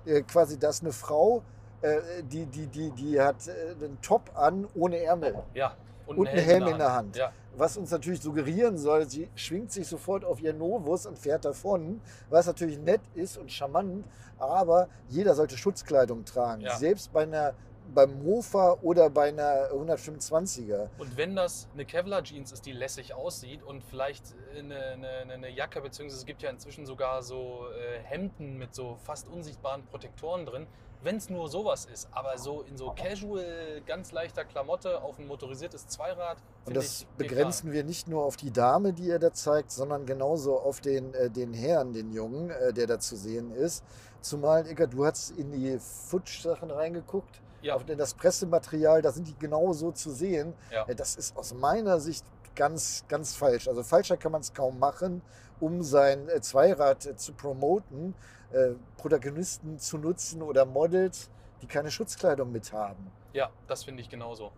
äh, quasi, dass eine Frau, äh, die, die, die, die hat äh, einen Top an ohne Ärmel. Ja. Und einen Helm in der Hand. Ja. Was uns natürlich suggerieren soll, sie schwingt sich sofort auf ihr Novus und fährt davon, was natürlich nett ist und charmant, aber jeder sollte Schutzkleidung tragen. Ja. Selbst bei einer, beim Mofa oder bei einer 125er. Und wenn das eine Kevlar-Jeans ist, die lässig aussieht und vielleicht eine, eine, eine Jacke, beziehungsweise es gibt ja inzwischen sogar so äh, Hemden mit so fast unsichtbaren Protektoren drin, wenn es nur sowas ist, aber so in so casual, ganz leichter Klamotte auf ein motorisiertes Zweirad. Und das begrenzen wir nicht nur auf die Dame, die ihr da zeigt, sondern genauso auf den, äh, den Herrn, den Jungen, äh, der da zu sehen ist. Zumal, Eckert, du hast in die Futsch-Sachen reingeguckt. Ja. Auf das Pressematerial, da sind die genauso zu sehen. Ja. Äh, Das ist aus meiner Sicht ganz, ganz falsch. Also falscher kann man es kaum machen, um sein äh, Zweirad äh, zu promoten, äh, Protagonisten zu nutzen oder Models, die keine Schutzkleidung mit haben. Ja, das finde ich genauso.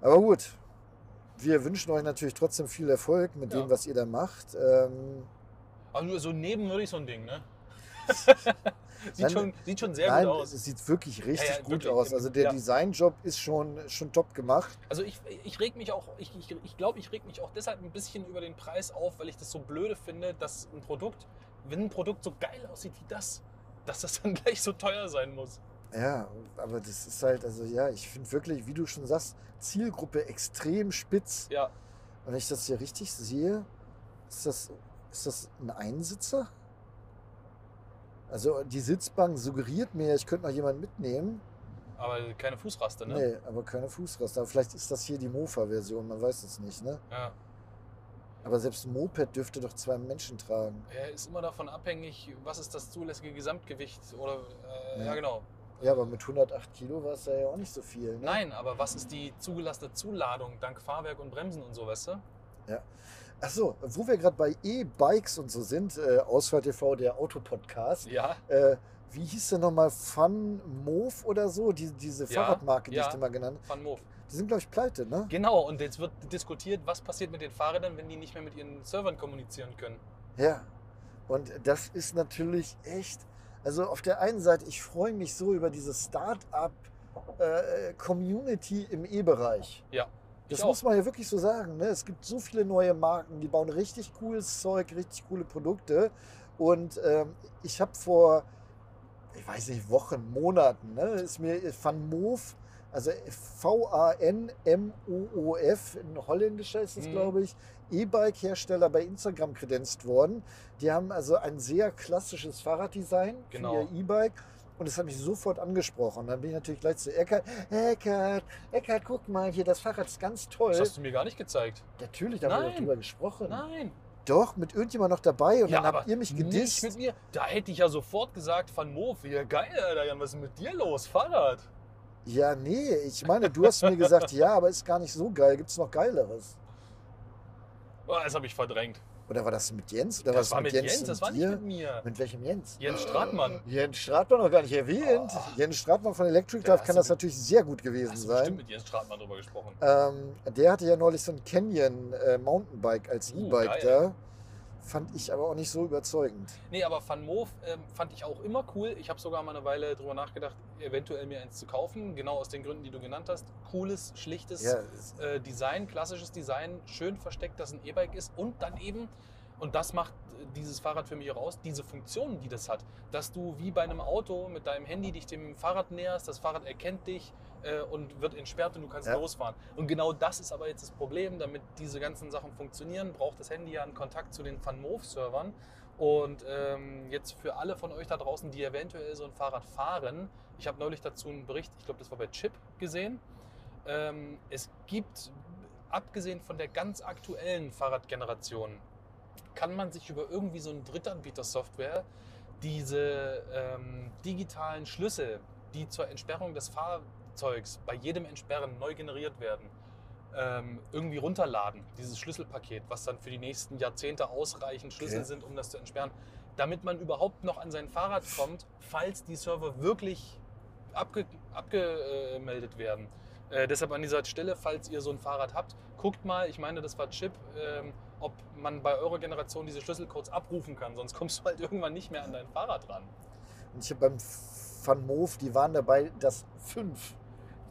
Aber gut, wir wünschen euch natürlich trotzdem viel Erfolg mit Ja. dem, was ihr da macht. Ähm, Aber nur so neben würde ich so ein Ding, ne? sieht, Nein, schon, sieht schon sehr Nein, gut aus. es sieht wirklich richtig Ja, ja, gut wirklich. aus. Also der Ja. Designjob ist schon, schon top gemacht. Also ich, ich reg mich auch, ich, ich, ich glaube, ich reg mich auch deshalb ein bisschen über den Preis auf, weil ich das so blöde finde, dass ein Produkt, wenn ein Produkt so geil aussieht wie das, dass das dann gleich so teuer sein muss. Ja, aber das ist halt, also ja, ich finde wirklich, wie du schon sagst, Zielgruppe extrem spitz. Ja, Und wenn ich das hier richtig sehe, ist das, ist das ein Einsitzer? Also die Sitzbank suggeriert mir, ich könnte noch jemanden mitnehmen. aber keine Fußraste, ne? Nee, aber keine Fußraste. Aber vielleicht ist das hier die Mofa-Version, man weiß es nicht, ne? Ja. Aber selbst ein Moped dürfte doch zwei Menschen tragen. Er ist immer davon abhängig, was ist das zulässige Gesamtgewicht oder äh, ja. Ja. genau. Ja, aber mit 108 Kilo war es ja auch nicht so viel. Ne? Nein, aber was ist die zugelassene Zuladung dank Fahrwerk und Bremsen und so, weißt du? Achso, wo wir gerade bei E-Bikes und so sind, äh, Ausfahrt TV, der Autopodcast. Ja. Äh, wie hieß der nochmal? Fun Move oder so? Die, diese Ja, Fahrradmarke, die ja. ich dir mal genannt Van Moof. Die sind, glaube ich, pleite, ne? Genau, und jetzt wird diskutiert, was passiert mit den Fahrrädern, wenn die nicht mehr mit ihren Servern kommunizieren können. Ja. Und das ist natürlich echt. Also auf der einen Seite, ich freue mich so über diese Start-up-Community im E-Bereich. Ja. Das ich muss auch. man ja wirklich so sagen. Ne? Es gibt so viele neue Marken, die bauen richtig cooles Zeug, richtig coole Produkte. Und ähm, ich habe vor, ich weiß nicht, Wochen, Monaten, ne, ist mir Van Moof, also V-A-N-M-O-O-F, ein holländischer ist es, Mhm. glaube ich, E-Bike-Hersteller bei Instagram kredenzt worden. Die haben also ein sehr klassisches Fahrraddesign Genau. für ihr E-Bike. Und das hat mich sofort angesprochen. Dann bin ich natürlich gleich zu Eckart. Eckart, Eckart, guck mal hier, das Fahrrad ist ganz toll. Das hast du mir gar nicht gezeigt. Natürlich, da haben wir drüber gesprochen. Nein. Doch, mit irgendjemand noch dabei und ja, dann habt ihr mich Nicht gedisst. mit mir. Da hätte ich ja sofort gesagt, Van Moof, ja geil, Alter, Jan, was ist mit dir los? Fahrrad. Ja, nee, ich meine, du hast mir gesagt, ja, aber ist gar nicht so geil. Gibt es noch Geileres? Oh, das habe ich verdrängt. Oder war das mit Jens? Oder Das war mit Jens, und das war nicht mit mir. Mit welchem Jens? Jens Stratmann. Jens Stratmann noch gar nicht erwähnt. Oh. Jens Stratmann von Electric Drive kann hast das natürlich sehr gut gewesen Hast du bestimmt sein. mit Jens Stratmann drüber gesprochen. Ähm, der hatte ja neulich so ein Canyon äh, Mountainbike als Uh, E-Bike da. Fand ich aber auch nicht so überzeugend. Nee, aber Van Moof ähm, fand ich auch immer cool. Ich habe sogar mal eine Weile drüber nachgedacht, eventuell mir eins zu kaufen. Genau aus den Gründen, die du genannt hast. Cooles, schlichtes Ja, äh, Design, klassisches Design, schön versteckt, dass ein E-Bike ist und dann eben, und das macht äh, dieses Fahrrad für mich auch aus, diese Funktionen, die das hat. Dass du wie bei einem Auto mit deinem Handy dich dem Fahrrad näherst, das Fahrrad erkennt dich äh, und wird entsperrt und du kannst Ja. losfahren. Und genau das ist aber jetzt das Problem, damit diese ganzen Sachen funktionieren, braucht das Handy ja einen Kontakt zu den VanMoof-Servern. Und ähm, jetzt für alle von euch da draußen, die eventuell so ein Fahrrad fahren, ich habe neulich dazu einen Bericht, ich glaube, das war bei Chip gesehen. Ähm, es gibt, abgesehen von der ganz aktuellen Fahrradgeneration, kann man sich über irgendwie so eine Drittanbieter-Software diese ähm, digitalen Schlüssel, die zur Entsperrung des Fahrzeugs bei jedem Entsperren neu generiert werden, ähm, irgendwie runterladen, dieses Schlüsselpaket, was dann für die nächsten Jahrzehnte ausreichend Schlüssel Okay. sind, um das zu entsperren, damit man überhaupt noch an sein Fahrrad kommt, falls die Server wirklich abge abgemeldet werden. Äh, deshalb an dieser Stelle, falls ihr so ein Fahrrad habt, guckt mal, ich meine, das war Chip, ähm, ob man bei eurer Generation diese Schlüsselcodes abrufen kann, sonst kommst du halt irgendwann nicht mehr an dein Fahrrad ran. Und ich habe beim Van Moof, die waren dabei, das 5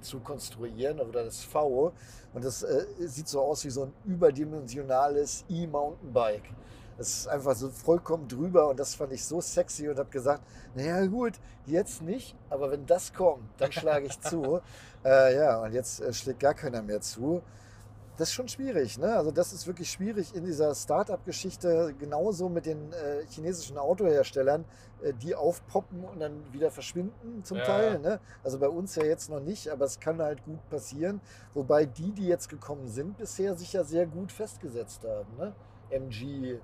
zu konstruieren oder das V. Und das äh, sieht so aus wie so ein überdimensionales E-Mountainbike. Das ist einfach so vollkommen drüber und das fand ich so sexy und habe gesagt, naja gut, jetzt nicht, aber wenn das kommt, dann schlage ich zu. äh, ja, und jetzt äh, schlägt gar keiner mehr zu. Das ist schon schwierig, ne? Also das ist wirklich schwierig in dieser Start-up-Geschichte, genauso mit den äh, chinesischen Autoherstellern, äh, die aufpoppen und dann wieder verschwinden zum Ja, Teil. ja. Ne? Also bei uns ja jetzt noch nicht, aber es kann halt gut passieren. Wobei die, die jetzt gekommen sind, bisher sich ja sehr gut festgesetzt haben. Ne? MG,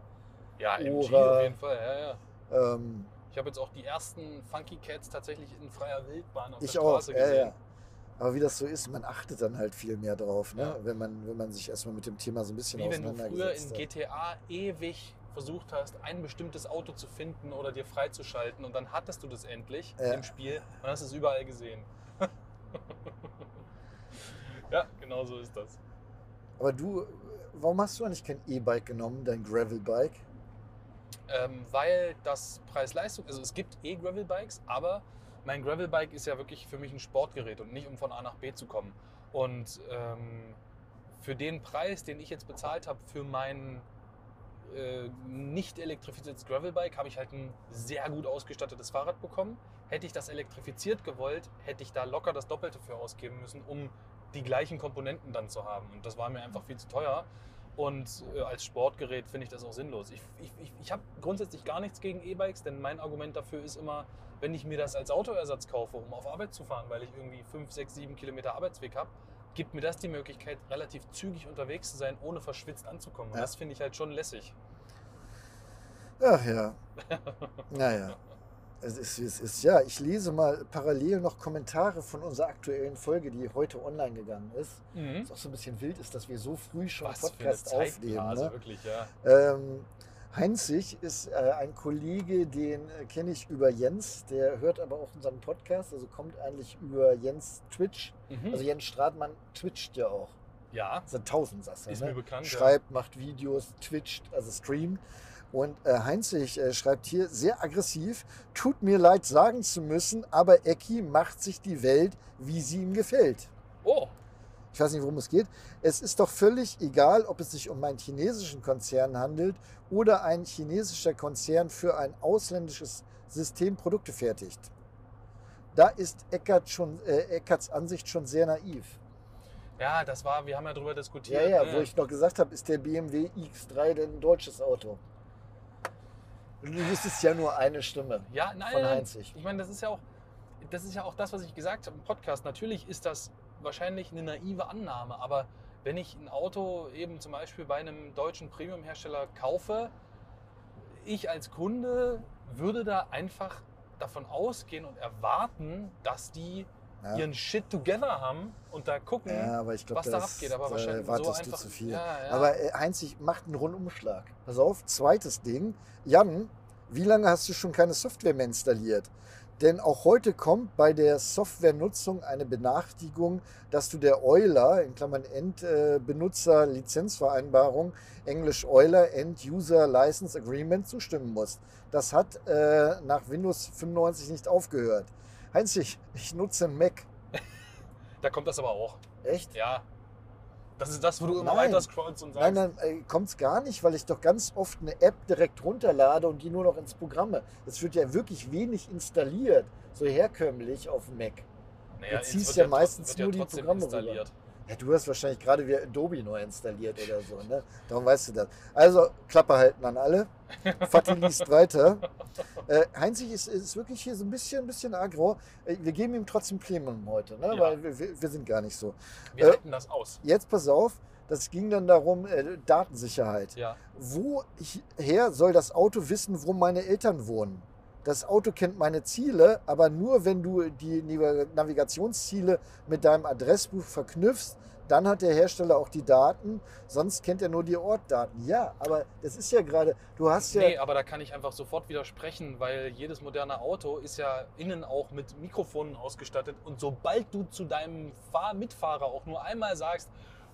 Ja, MG Ora. auf jeden Fall, ja, ja. ähm, Ich habe jetzt auch die ersten Funky Cats tatsächlich in freier Wildbahn auf ich der auch. Straße Ja, gesehen. ja. Aber wie das so ist, man achtet dann halt viel mehr drauf, ne? Ja. wenn, man, wenn man sich erstmal mit dem Thema so ein bisschen Wie wenn du früher auseinandergesetzt in hat. GTA ewig versucht hast, ein bestimmtes Auto zu finden oder dir freizuschalten und dann hattest du das endlich Ja. im Spiel und hast es überall gesehen. Ja, genau so ist das. Aber du, warum hast du eigentlich kein E-Bike genommen, dein Gravel-Bike? Ähm, weil das Preis-Leistung, also es gibt E-Gravel-Bikes, aber mein Gravel-Bike ist ja wirklich für mich ein Sportgerät und nicht um von A nach B zu kommen. Und ähm, für den Preis, den ich jetzt bezahlt habe für mein äh, nicht elektrifiziertes Gravelbike, habe ich halt ein sehr gut ausgestattetes Fahrrad bekommen. Hätte ich das elektrifiziert gewollt, hätte ich da locker das Doppelte für ausgeben müssen, um die gleichen Komponenten dann zu haben. Und das war mir einfach viel zu teuer. Und äh, als Sportgerät finde ich das auch sinnlos. Ich, ich, ich, habe grundsätzlich gar nichts gegen E-Bikes, denn mein Argument dafür ist immer, wenn ich mir das als Autoersatz kaufe, um auf Arbeit zu fahren, weil ich irgendwie 5, 6, 7 Kilometer Arbeitsweg habe, gibt mir das die Möglichkeit, relativ zügig unterwegs zu sein, ohne verschwitzt anzukommen. Und Ja. das finde ich halt schon lässig. Ach ja. Naja. Es ist, wie es ist. Ja, ich lese mal parallel noch Kommentare von unserer aktuellen Folge, die heute online gegangen ist. Mhm. Was auch so ein bisschen wild ist, dass wir so früh schon Was für eine Podcast aufnehmen. Ne? wirklich, ja. Ähm, Heinzig ist äh, ein Kollege, den äh, kenne ich über Jens, der hört aber auch unseren Podcast, also kommt eigentlich über Jens Twitch. Mhm. Also Jens Stratmann twitcht ja auch. ja, Das ein Tausendsasser. ist ne? mir bekannt. ja. Schreibt, macht Videos, twitcht, also streamt. Und äh, Heinzig äh, schreibt hier sehr aggressiv, tut mir leid sagen zu müssen, aber Ecki macht sich die Welt, wie sie ihm gefällt. Oh, Ich weiß nicht, worum es geht. Es ist doch völlig egal, ob es sich um einen chinesischen Konzern handelt oder ein chinesischer Konzern für ein ausländisches System Produkte fertigt. Da ist Eckert schon, äh, Eckerts Ansicht schon sehr naiv. ja, das war, wir haben ja drüber Ja, diskutiert. ja, ne? wo ich noch gesagt habe, ist der BMW X3 denn ein deutsches Auto? Du wusstest ja nur eine Stimme ja, nein, von Heinzig. Ich meine, das ist ja auch, das ist ja auch das, was ich gesagt habe im Podcast. Natürlich ist das wahrscheinlich eine naive Annahme, aber wenn ich ein Auto eben zum Beispiel bei einem deutschen Premium-Hersteller kaufe, ich als Kunde würde da einfach davon ausgehen und erwarten, dass die Ja. ihren Shit together haben und da gucken, Ja, aber ich glaube, was da abgeht. Aber wahrscheinlich so wartest einfach. du zu viel. Ja. Aber äh, Heinzig macht einen Rundumschlag. Pass auf, zweites Ding. Jan, wie lange hast du schon keine Software mehr installiert? Denn auch heute kommt bei der Softwarenutzung eine Benachrichtigung, dass du der Euler, in Klammern End-Benutzer-Lizenzvereinbarung, Englisch Euler End-User License Agreement zustimmen musst. Das hat äh, nach Windows 95 nicht aufgehört. Heinzig, ich nutze einen Mac. da kommt das aber auch. Echt? Ja. Das ist das, wo du immer Nein. weiter scrollst und sagst. Nein, dann äh, kommt es gar nicht, weil ich doch ganz oft eine App direkt runterlade und die nur noch ins Programm. Es wird ja wirklich wenig installiert, so herkömmlich auf Mac. Naja, du ziehst ja tr- meistens nur die trotzdem Programme rüber. Ja, du hast wahrscheinlich gerade wieder Adobe neu installiert oder so, ne? Darum weißt du das. Also, Klappe halten an alle. Fatih liest weiter. Äh, Heinzig ist, ist wirklich hier so ein bisschen, ein bisschen aggro. Äh, Wir geben ihm trotzdem Premium heute, ne? Ja. weil wir, wir wir sind gar nicht so. Wir Äh, halten das aus. Jetzt pass auf, das ging dann darum, äh, Datensicherheit. Ja. woher soll das Auto wissen, wo meine Eltern wohnen? Das Auto kennt meine Ziele, aber nur wenn du die Navi- Navigationsziele mit deinem Adressbuch verknüpfst, dann hat der Hersteller auch die Daten, sonst kennt er nur die Ortdaten. Ja, aber das ist ja gerade, du hast ja, Nee, aber da kann ich einfach sofort widersprechen, weil jedes moderne Auto ist ja innen auch mit Mikrofonen ausgestattet. Und sobald du zu deinem Fahr Mitfahrer auch nur einmal sagst,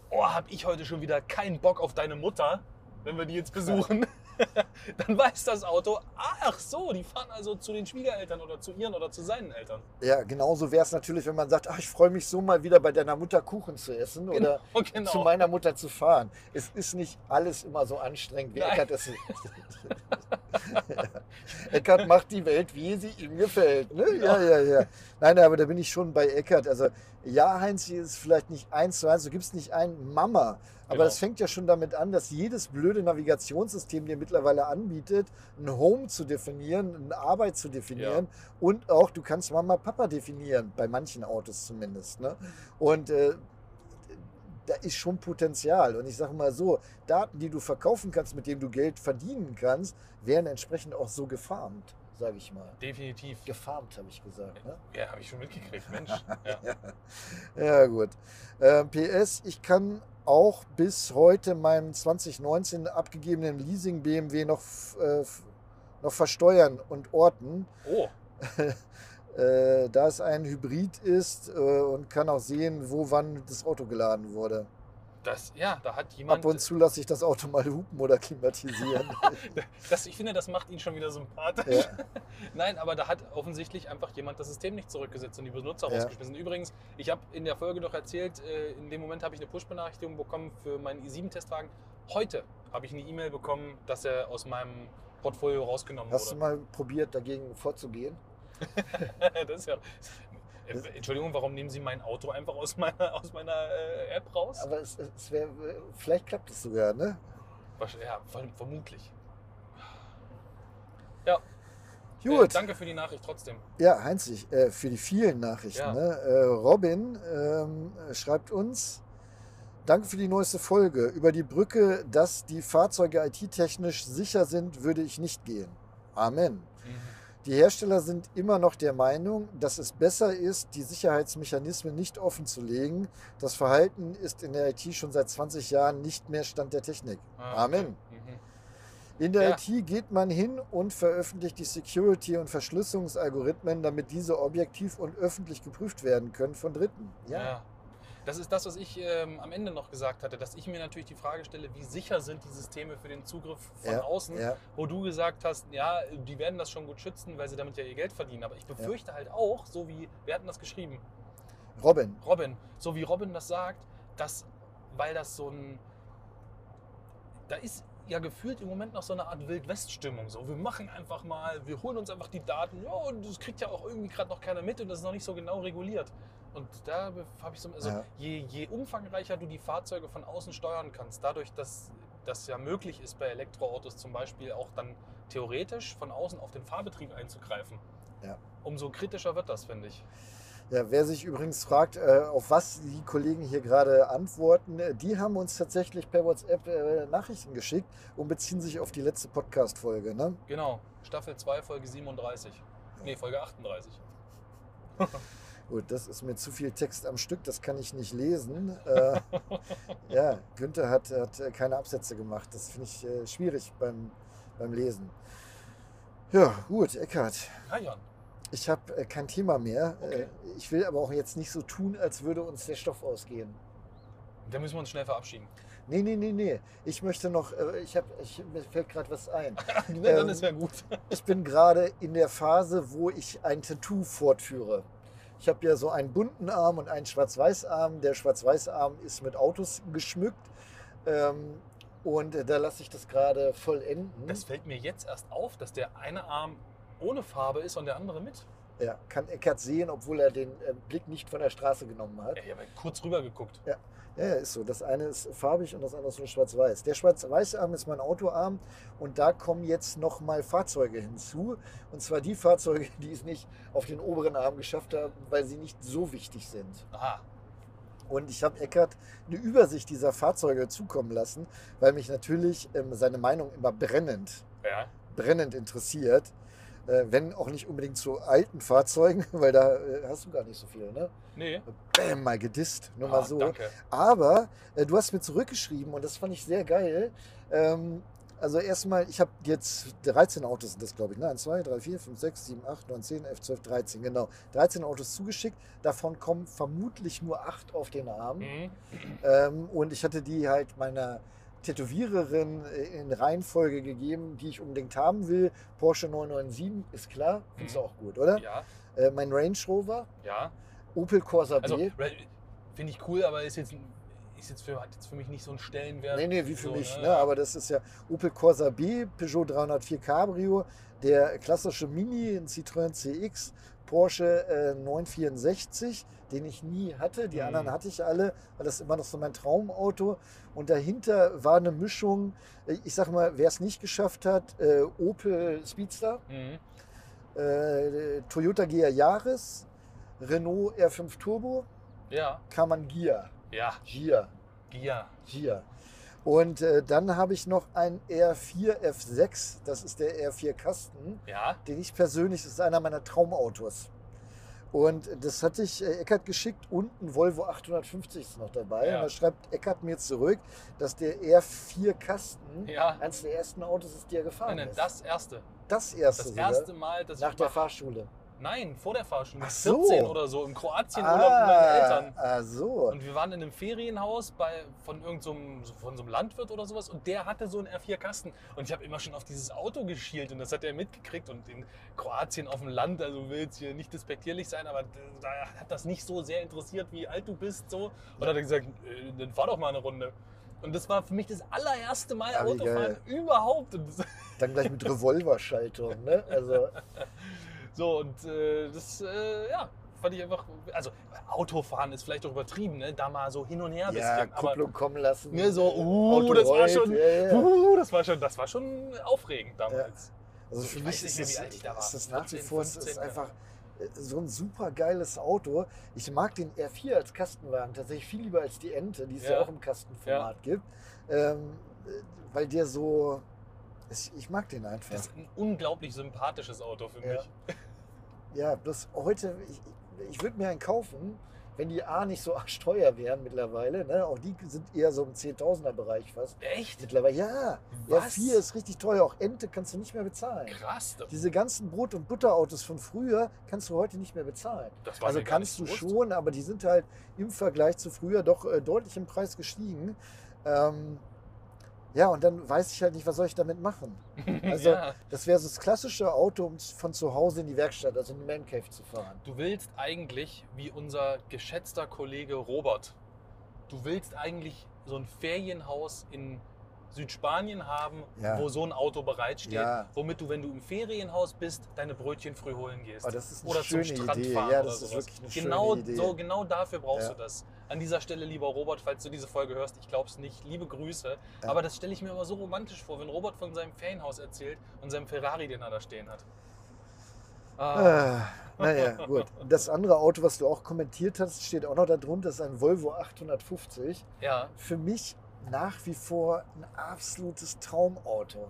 oh, hab ich heute schon wieder keinen Bock auf deine Mutter, wenn wir die jetzt besuchen, dann weiß das Auto, ach so, die fahren also zu den Schwiegereltern oder zu ihren oder zu seinen Eltern. ja genauso wäre es natürlich, wenn man sagt, ach, ich freue mich so mal wieder bei deiner Mutter Kuchen zu essen oder Genau, genau. zu meiner Mutter zu fahren. Es ist nicht alles immer so anstrengend, wie Nein. Eckart es Eckart macht die Welt, wie sie ihm gefällt. Ne? Ja, ja, ja. Nein, aber da bin ich schon bei Eckart. Also, ja, Heinz, hier ist vielleicht nicht eins zu eins, du gibst nicht ein Mama. Aber Genau. das fängt ja schon damit an, dass jedes blöde Navigationssystem dir mittlerweile anbietet, ein Home zu definieren, eine Arbeit zu definieren und auch du kannst Mama, Papa definieren, bei manchen Autos zumindest. Ne? Und äh, da ist schon Potenzial. Und ich sage mal so, Daten, die du verkaufen kannst, mit denen du Geld verdienen kannst, werden entsprechend auch so gefarmt, sage ich mal. Definitiv. Gefarmt, habe ich gesagt. Ne? Ja, habe ich schon mitgekriegt, Mensch. Ja. Ja, gut. Ähm, PS, ich kann auch bis heute meinen 2019 abgegebenen Leasing BMW noch, äh, noch versteuern und orten. Oh, äh, da es ein Hybrid ist äh, und kann auch sehen, wo wann das Auto geladen wurde. Das, ja, da hat jemand. Ab und zu lasse ich das Auto mal hupen oder klimatisieren. das, ich finde, das macht ihn schon wieder sympathisch. Ja. Nein, aber da hat offensichtlich einfach jemand das System nicht zurückgesetzt und die Benutzer Ja. rausgeschmissen. Übrigens, ich habe in der Folge doch erzählt, äh, in dem Moment habe ich eine Push-Benachrichtigung bekommen für meinen i7-Testwagen. Heute habe ich eine E-Mail bekommen, dass er aus meinem Portfolio rausgenommen Hast du wurde. mal probiert, dagegen vorzugehen? das ist ja. Äh, Entschuldigung, warum nehmen Sie mein Auto einfach aus meiner, aus meiner äh, App raus? Aber es, es wär, vielleicht klappt es sogar, ne? Ja, ver- vermutlich. Ja, äh, Gut. danke für die Nachricht trotzdem. Ja, Heinz, ich, äh, für die vielen Nachrichten. Ja. Ne? Äh, Robin ähm, schreibt uns, danke für die neueste Folge. Über die Brücke, dass die Fahrzeuge IT-technisch sicher sind, würde ich nicht gehen. Amen. Die Hersteller sind immer noch der Meinung, dass es besser ist, die Sicherheitsmechanismen nicht offen zu legen. Das Verhalten ist in der IT schon seit 20 Jahren nicht mehr Stand der Technik. Ah, Amen. okay. Mhm. In der Ja. IT geht man hin und veröffentlicht die Security- und Verschlüsselungsalgorithmen, damit diese objektiv und öffentlich geprüft werden können von Dritten. Ja. Das ist das, was ich ähm, am Ende noch gesagt hatte, dass ich mir natürlich die Frage stelle, wie sicher sind die Systeme für den Zugriff von ja, außen, Ja, wo du gesagt hast, ja, die werden das schon gut schützen, weil sie damit ja ihr Geld verdienen. Aber ich befürchte halt auch, so wie, wir hatten das geschrieben, Robin, Robin, so wie Robin das sagt, dass, weil das so ein, da ist ja gefühlt im Moment noch so eine Art Wildwest-Stimmung. So, wir machen einfach mal, wir holen uns einfach die Daten, ja, und das kriegt ja auch irgendwie gerade noch keiner mit und das ist noch nicht so genau reguliert. Und da habe ich so, also Ja. je, je umfangreicher du die Fahrzeuge von außen steuern kannst, dadurch, dass das ja möglich ist bei Elektroautos zum Beispiel auch dann theoretisch von außen auf den Fahrbetrieb einzugreifen, Ja. umso kritischer wird das, finde ich. ja, wer sich übrigens fragt, äh, auf was die Kollegen hier gerade antworten, äh, die haben uns tatsächlich per WhatsApp äh, Nachrichten geschickt und beziehen sich auf die letzte Podcast-Folge. Ne? Genau, Staffel 2, Folge 37. Nee, Folge 38. Gut, das ist mir zu viel Text am Stück, das kann ich nicht lesen. Äh, ja, Günther hat, hat äh, keine Absätze gemacht. Das finde ich äh, schwierig beim, beim Lesen. Ja, gut, Eckhard. Ja, Jan. Ich habe äh, kein Thema mehr. Okay. Äh, ich will aber auch jetzt nicht so tun, als würde uns der Stoff ausgehen. Da müssen wir uns schnell verabschieden. Nee, nee, nee, nee. Ich möchte noch, äh, ich habe, ich, mir fällt gerade was ein. Na, dann Ähm, ist ja gut. Ich bin gerade in der Phase, wo ich ein Tattoo fortführe. Ich habe ja so einen bunten Arm und einen Schwarz-Weiß-Arm. Der Schwarz-Weiß-Arm ist mit Autos geschmückt. Ähm, und äh, da lasse ich das gerade vollenden. Das fällt mir jetzt erst auf, dass der eine Arm ohne Farbe ist und der andere mit. ja, kann Eckert sehen, obwohl er den äh, Blick nicht von der Straße genommen hat. Ey, Ich habe kurz rüber geguckt. Ja, ja, ist so. Das eine ist farbig und das andere ist nur schwarz-weiß. Der schwarz-weiß-Arm ist mein Autoarm und da kommen jetzt nochmal Fahrzeuge hinzu. Und zwar die Fahrzeuge, die es nicht auf den oberen Arm geschafft haben, weil sie nicht so wichtig sind. Aha. Und ich habe Eckert eine Übersicht dieser Fahrzeuge zukommen lassen, weil mich natürlich ähm, seine Meinung immer brennend, Ja. brennend interessiert. Äh, wenn auch nicht unbedingt zu alten Fahrzeugen, weil da äh, hast du gar nicht so viel, ne? Nee. Bäm, mal gedisst, nur Ah, mal so. Danke. Aber äh, du hast mir zurückgeschrieben und das fand ich sehr geil. Ähm, also erstmal, ich habe jetzt 13 Autos sind das, glaube ich. Ne? 1, 2, 3, 4, 5, 6, 7, 8, 9, 10, 11, 12, 13, genau. 13 Autos zugeschickt. Davon kommen vermutlich nur 8 auf den Arm. Mhm. Ähm, und ich hatte die halt meiner Tätowiererin äh, in Reihenfolge gegeben, die ich unbedingt haben will. Porsche 997, ist klar. Findest du Mhm. auch gut, oder? Ja, Äh, mein Range Rover, ja. Opel Corsa B. Also finde ich cool, aber ist jetzt, ist jetzt für, hat jetzt für mich nicht so einen Stellenwert. Nee, nee, wie für so, mich. ne? Ne? Aber das ist ja Opel Corsa B, Peugeot 304 Cabrio, der klassische Mini, ein Citroën CX, Porsche äh, 964, den ich nie hatte. Die Mhm. anderen hatte ich alle, weil das immer noch so mein Traumauto. Und dahinter war eine Mischung, äh, ich sag mal, wer es nicht geschafft hat, äh, Opel Speedster, Mhm. äh, Toyota GR Yaris, Renault R5 Turbo, Ja, Kaman Gia. ja, Gia. Gia. Hier. Und äh, dann habe ich noch ein R4 F6, das ist der R4 Kasten, Ja, den ich persönlich, das ist einer meiner Traumautos. Und das hatte ich äh, Eckert geschickt und ein Volvo 850 ist noch dabei. Ja. Und da schreibt Eckert mir zurück, dass der R4 Kasten ja. eines der ersten Autos ist, die er gefahren Nein, nein, ist. das erste. das erste, Das sogar, erste Mal, dass nach ich der Fahrschule. Nein, vor der Fahrschule. Ach so. 14 oder so, im Kroatien-Urlaub mit meinen Eltern. ah, so. Und wir waren in einem Ferienhaus bei, von irgendeinem so von so einem Landwirt oder sowas und der hatte so einen R4-Kasten. Und ich habe immer schon auf dieses Auto geschielt und das hat er mitgekriegt. Und in Kroatien auf dem Land, also will jetzt hier nicht despektierlich sein, aber da hat das nicht so sehr interessiert, wie alt du bist. So. Und dann hat er gesagt, äh, dann fahr doch mal eine Runde. Und das war für mich das allererste Mal Ah, Autofahren überhaupt. Dann gleich mit Revolverschaltung, ne? Also, so, und äh, das, äh, ja, fand ich einfach, also Autofahren ist vielleicht auch übertrieben, ne? da mal so hin und her ein ja, bisschen. Aber Kupplung kommen lassen. Ne, so, uh, Auto das war schon, Ja, ja. uh, das war schon, das war schon aufregend damals. Also Ich für weiß mich ist ich da war. ist das nach wie 14, vor es ist 15, ja. einfach äh, so ein super geiles Auto. Ich mag den R4 als Kastenwagen tatsächlich viel lieber als die Ente, die es ja, Ja. auch im Kastenformat gibt. Ähm, äh, weil der so. Ich, ich mag den einfach. Das ist ein unglaublich sympathisches Auto für Ja. mich. ja, bloß heute, ich, ich würde mir einen kaufen, wenn die A nicht so arschteuer wären mittlerweile. Ne? Auch die sind eher so im 10.000er Bereich fast. Echt? Mittlerweile, ja. Was? R4 ist richtig teuer. Auch Ente kannst du nicht mehr bezahlen. Krass. Das, Diese ganzen Brot- und Butterautos von früher kannst du heute nicht mehr bezahlen. das war Also kannst du schon, aber die sind halt im Vergleich zu früher doch äh, deutlich im Preis gestiegen. Ähm, ja, und dann weiß ich halt nicht, was soll ich damit machen. Also ja. das wäre so das klassische Auto, um von zu Hause in die Werkstatt, also in die Man Cave zu fahren. Du willst eigentlich, wie unser geschätzter Kollege Robert, du willst eigentlich so ein Ferienhaus in Südspanien haben, Ja. wo so ein Auto bereitsteht, Ja. womit du, wenn du im Ferienhaus bist, deine Brötchen früh holen gehst. Aber das ist eine oder schöne zum Strand Idee. fahren Ja, oder das ist sowas. wirklich eine genau, schöne Idee. So, genau dafür brauchst Ja. du das. An dieser Stelle, lieber Robert, falls du diese Folge hörst, ich glaube es nicht, liebe Grüße. Ja. Aber das stelle ich mir immer so romantisch vor, wenn Robert von seinem Ferienhaus erzählt und seinem Ferrari, den er da stehen hat. Ah, Ah, naja, gut. Das andere Auto, was du auch kommentiert hast, steht auch noch da drunter, ist ein Volvo 850. ja, Für mich nach wie vor ein absolutes Traumauto.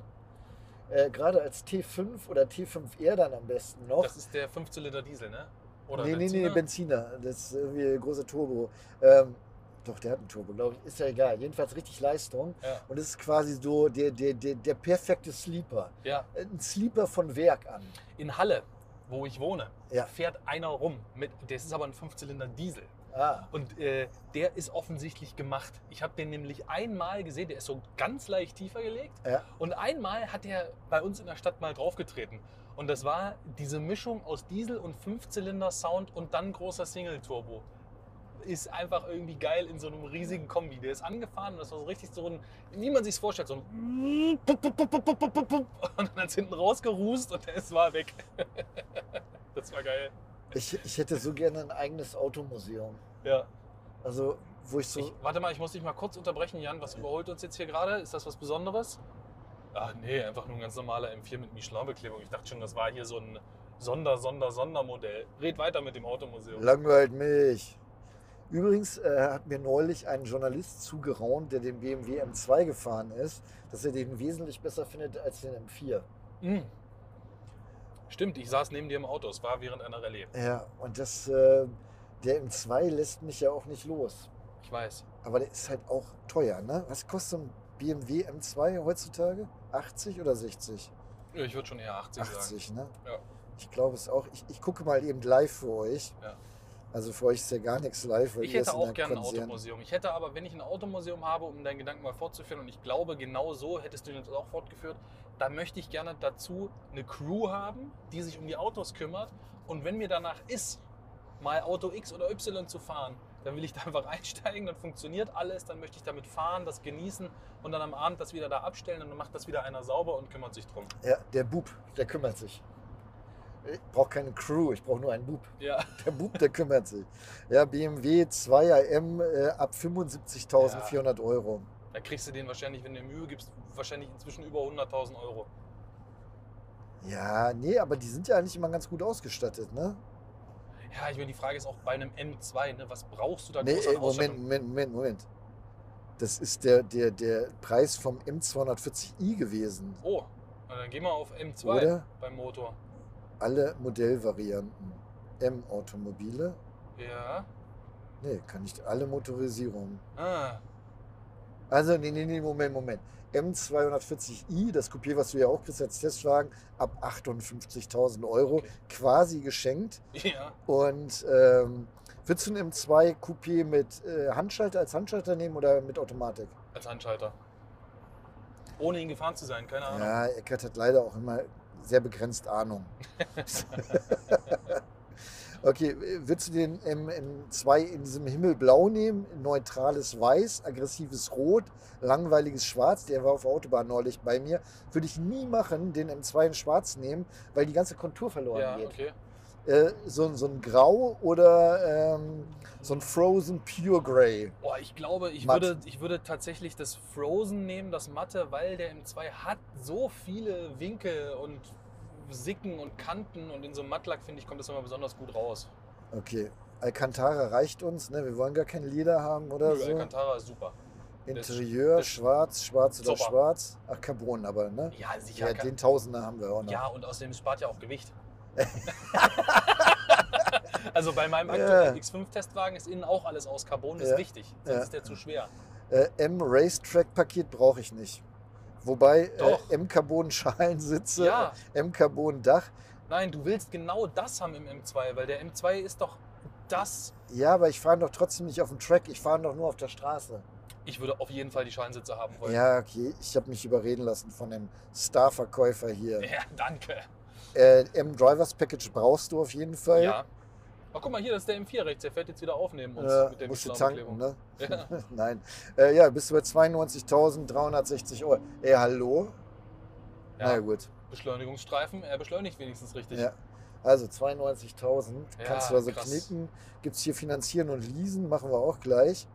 Äh, Gerade als T5 oder T5R dann am besten noch. das ist der 5-Zylinder Diesel, ne? Oder nee, nee, nee, Benziner? Benziner. Das ist irgendwie ein großer Turbo. Ähm, doch, der hat einen Turbo, glaube ich. Ist ja egal. Jedenfalls richtig Leistung. Ja. Und es ist quasi so der, der, der, der perfekte Sleeper. ja. Ein Sleeper von Werk an. In Halle, wo ich wohne, Ja. fährt einer rum. Mit, das ist aber ein 5-Zylinder Diesel. Ah, Und äh, der ist offensichtlich gemacht. Ich habe den nämlich einmal gesehen, der ist so ganz leicht tiefer gelegt. ja. Und einmal hat er bei uns in der Stadt mal draufgetreten. Und das war diese Mischung aus Diesel und Fünfzylinder-Sound und dann großer Single-Turbo. Ist einfach irgendwie geil in so einem riesigen Kombi. Der ist angefahren und das war so richtig so ein, wie man sich vorstellt, so ein und dann hat es hinten rausgerußt und es war weg. Das war geil. Ich, ich hätte so gerne ein eigenes Automuseum. Ja. Also, wo ich so. Ich, warte mal, ich muss dich mal kurz unterbrechen, Jan. Was überholt uns jetzt hier gerade? Ist das was Besonderes? Ach nee, einfach nur ein ganz normaler M4 mit Michelin-Beklebung. Ich dachte schon, das war hier so ein Sonder, Sonder, Sondermodell. Red weiter mit dem Automuseum. Langweilt mich. Übrigens äh, hat mir neulich ein Journalist zugeraunt, der den BMW M2 gefahren ist, dass er den wesentlich besser findet als den M4. Mm. Stimmt, ich saß neben dir im Auto. Es war während einer Rallye. Ja, und das, äh, der M2 lässt mich ja auch nicht los. Ich weiß. Aber der ist halt auch teuer, ne? Was kostet ein BMW M2 heutzutage? 80 oder 60? Ja, ich würde schon eher 80, sagen. 80, ne? Ja. Ich glaube es auch. Ich, ich gucke mal eben live für euch. Ja. Also für euch ist ja gar nichts live. Weil Ich hätte auch gerne ein Automuseum. Ich hätte aber, wenn ich ein Automuseum habe, um deinen Gedanken mal fortzuführen, und ich glaube, genau so hättest du ihn jetzt auch fortgeführt, da möchte ich gerne dazu eine Crew haben, die sich um die Autos kümmert. Und wenn mir danach ist, mal Auto X oder Y zu fahren, dann will ich da einfach einsteigen, dann funktioniert alles, dann möchte ich damit fahren, das genießen und dann am Abend das wieder da abstellen und dann macht das wieder einer sauber und kümmert sich drum. Ja, der Bub, der kümmert sich. Ich brauche keine Crew, ich brauche nur einen Bub. Ja, Der Bub, der kümmert sich. Ja, BMW 2er M äh, ab 75.400 Euro. da kriegst du den wahrscheinlich, wenn du Mühe gibst, wahrscheinlich inzwischen über 100.000 Euro. Ja, nee, aber die sind ja eigentlich immer ganz gut ausgestattet, ne? Ja, ich meine, die Frage ist auch bei einem M2, ne, was brauchst du da Nee, groß Moment? Moment, Moment, Moment. Das ist der, der, der Preis vom M240i gewesen. Oh, dann geh mal auf M2 Oder? beim Motor. Alle Modellvarianten. M-Automobile. Ja. Nee, kann nicht alle Motorisierungen. Ah, Also, nee, nee, nee, Moment, Moment. M240i, das Coupé, was du ja auch kriegst als Testwagen, ab 58.000 Euro, quasi geschenkt. Ja. Und ähm, würdest du ein M2 Coupé mit äh, Handschalter als Handschalter nehmen oder mit Automatik? Als Handschalter. Ohne ihn gefahren zu sein, keine Ahnung. Ja, Eckert hat leider auch immer sehr begrenzt Ahnung. okay, würdest du den M, M2 in diesem Himmelblau nehmen? Neutrales Weiß, aggressives Rot, langweiliges Schwarz. Der war auf der Autobahn neulich bei mir. Würde ich nie machen, den M2 in Schwarz nehmen, weil die ganze Kontur verloren Ja, geht. okay. Äh, so, so ein Grau oder ähm, so ein Frozen Pure Grey. Boah, ich glaube, ich Matt. würde, ich würde tatsächlich das Frozen nehmen, das Matte, weil der M2 hat so viele Winkel und Sicken und Kanten und in so einem Mattlack, finde ich, kommt das immer besonders gut raus. Okay. Alcantara reicht uns, ne? Wir wollen gar kein Leder haben oder Nö, so. Alcantara ist super. Interieur, das- schwarz, schwarz oder Super. schwarz. Ach, Carbon aber, ne? Ja, sicher. Ja, den Tausender haben wir auch noch. Ja, und außerdem spart ja auch Gewicht. also bei meinem Ja. aktuellen X5-Testwagen ist innen auch alles aus Carbon, ist Ja. wichtig, sonst Ja. ist der zu schwer. Äh, M Racetrack-Paket brauche ich nicht. Wobei Doch. äh, M Carbon Schalensitze, Ja. M Carbon Dach. Nein, du willst genau das haben im M2, weil der M2 ist doch das. Ja, aber ich fahre doch trotzdem nicht auf dem Track, ich fahre doch nur auf der Straße. Ich würde auf jeden Fall die Schalensitze haben wollen. Ja, okay, ich habe mich überreden lassen von dem Star-Verkäufer hier. Ja, danke. Äh, M Drivers Package brauchst du auf jeden Fall. Ja. Ach, guck mal hier, das ist der M4 rechts. Der fährt jetzt wieder auf neben uns Äh, mit der musst du tanken, ne? Ja. Nein. Äh, ja, bist du bei 92.360 Euro. Ey, hallo? Na Ja. gut. Beschleunigungsstreifen, er beschleunigt wenigstens richtig. Ja. Also 92.000 Ja, kannst du also krass. knicken. Gibt es hier finanzieren und leasen, machen wir auch gleich.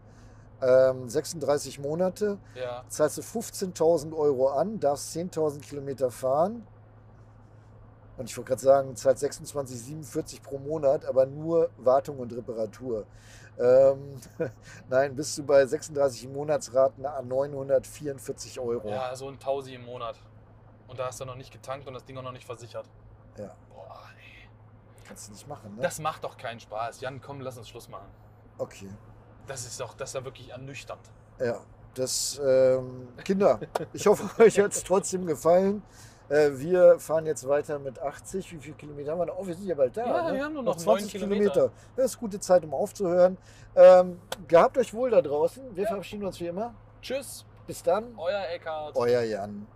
Ähm, 36 Monate, Ja. zahlst du 15.000 Euro an, darfst 10.000 Kilometer fahren. Und ich wollte gerade sagen, zahlst 26,47 pro Monat, aber nur Wartung und Reparatur. Ähm, nein, bist du bei 36 Monatsraten an 944 Euro. ja, so ein Tausi im Monat. Und da hast du noch nicht getankt und das Ding auch noch nicht versichert. Ja. Boah, ey. Kannst du nicht machen, ne? Das macht doch keinen Spaß. Jan, komm, lass uns Schluss machen. okay. Das ist doch, das ist ja wirklich ernüchternd. Ja, das, ähm, Kinder, ich hoffe, euch hat es trotzdem gefallen. Äh, wir fahren jetzt weiter mit 80. Wie viele Kilometer haben wir noch? Oh, wir sind ja bald da. Ja, ne? wir haben nur noch neun 20 Kilometer. Kilometer. Das ist gute Zeit, um aufzuhören. Ähm, gehabt euch wohl da draußen. Wir verabschieden uns wie immer. Tschüss, Bis dann. euer Eckart. Euer Jan.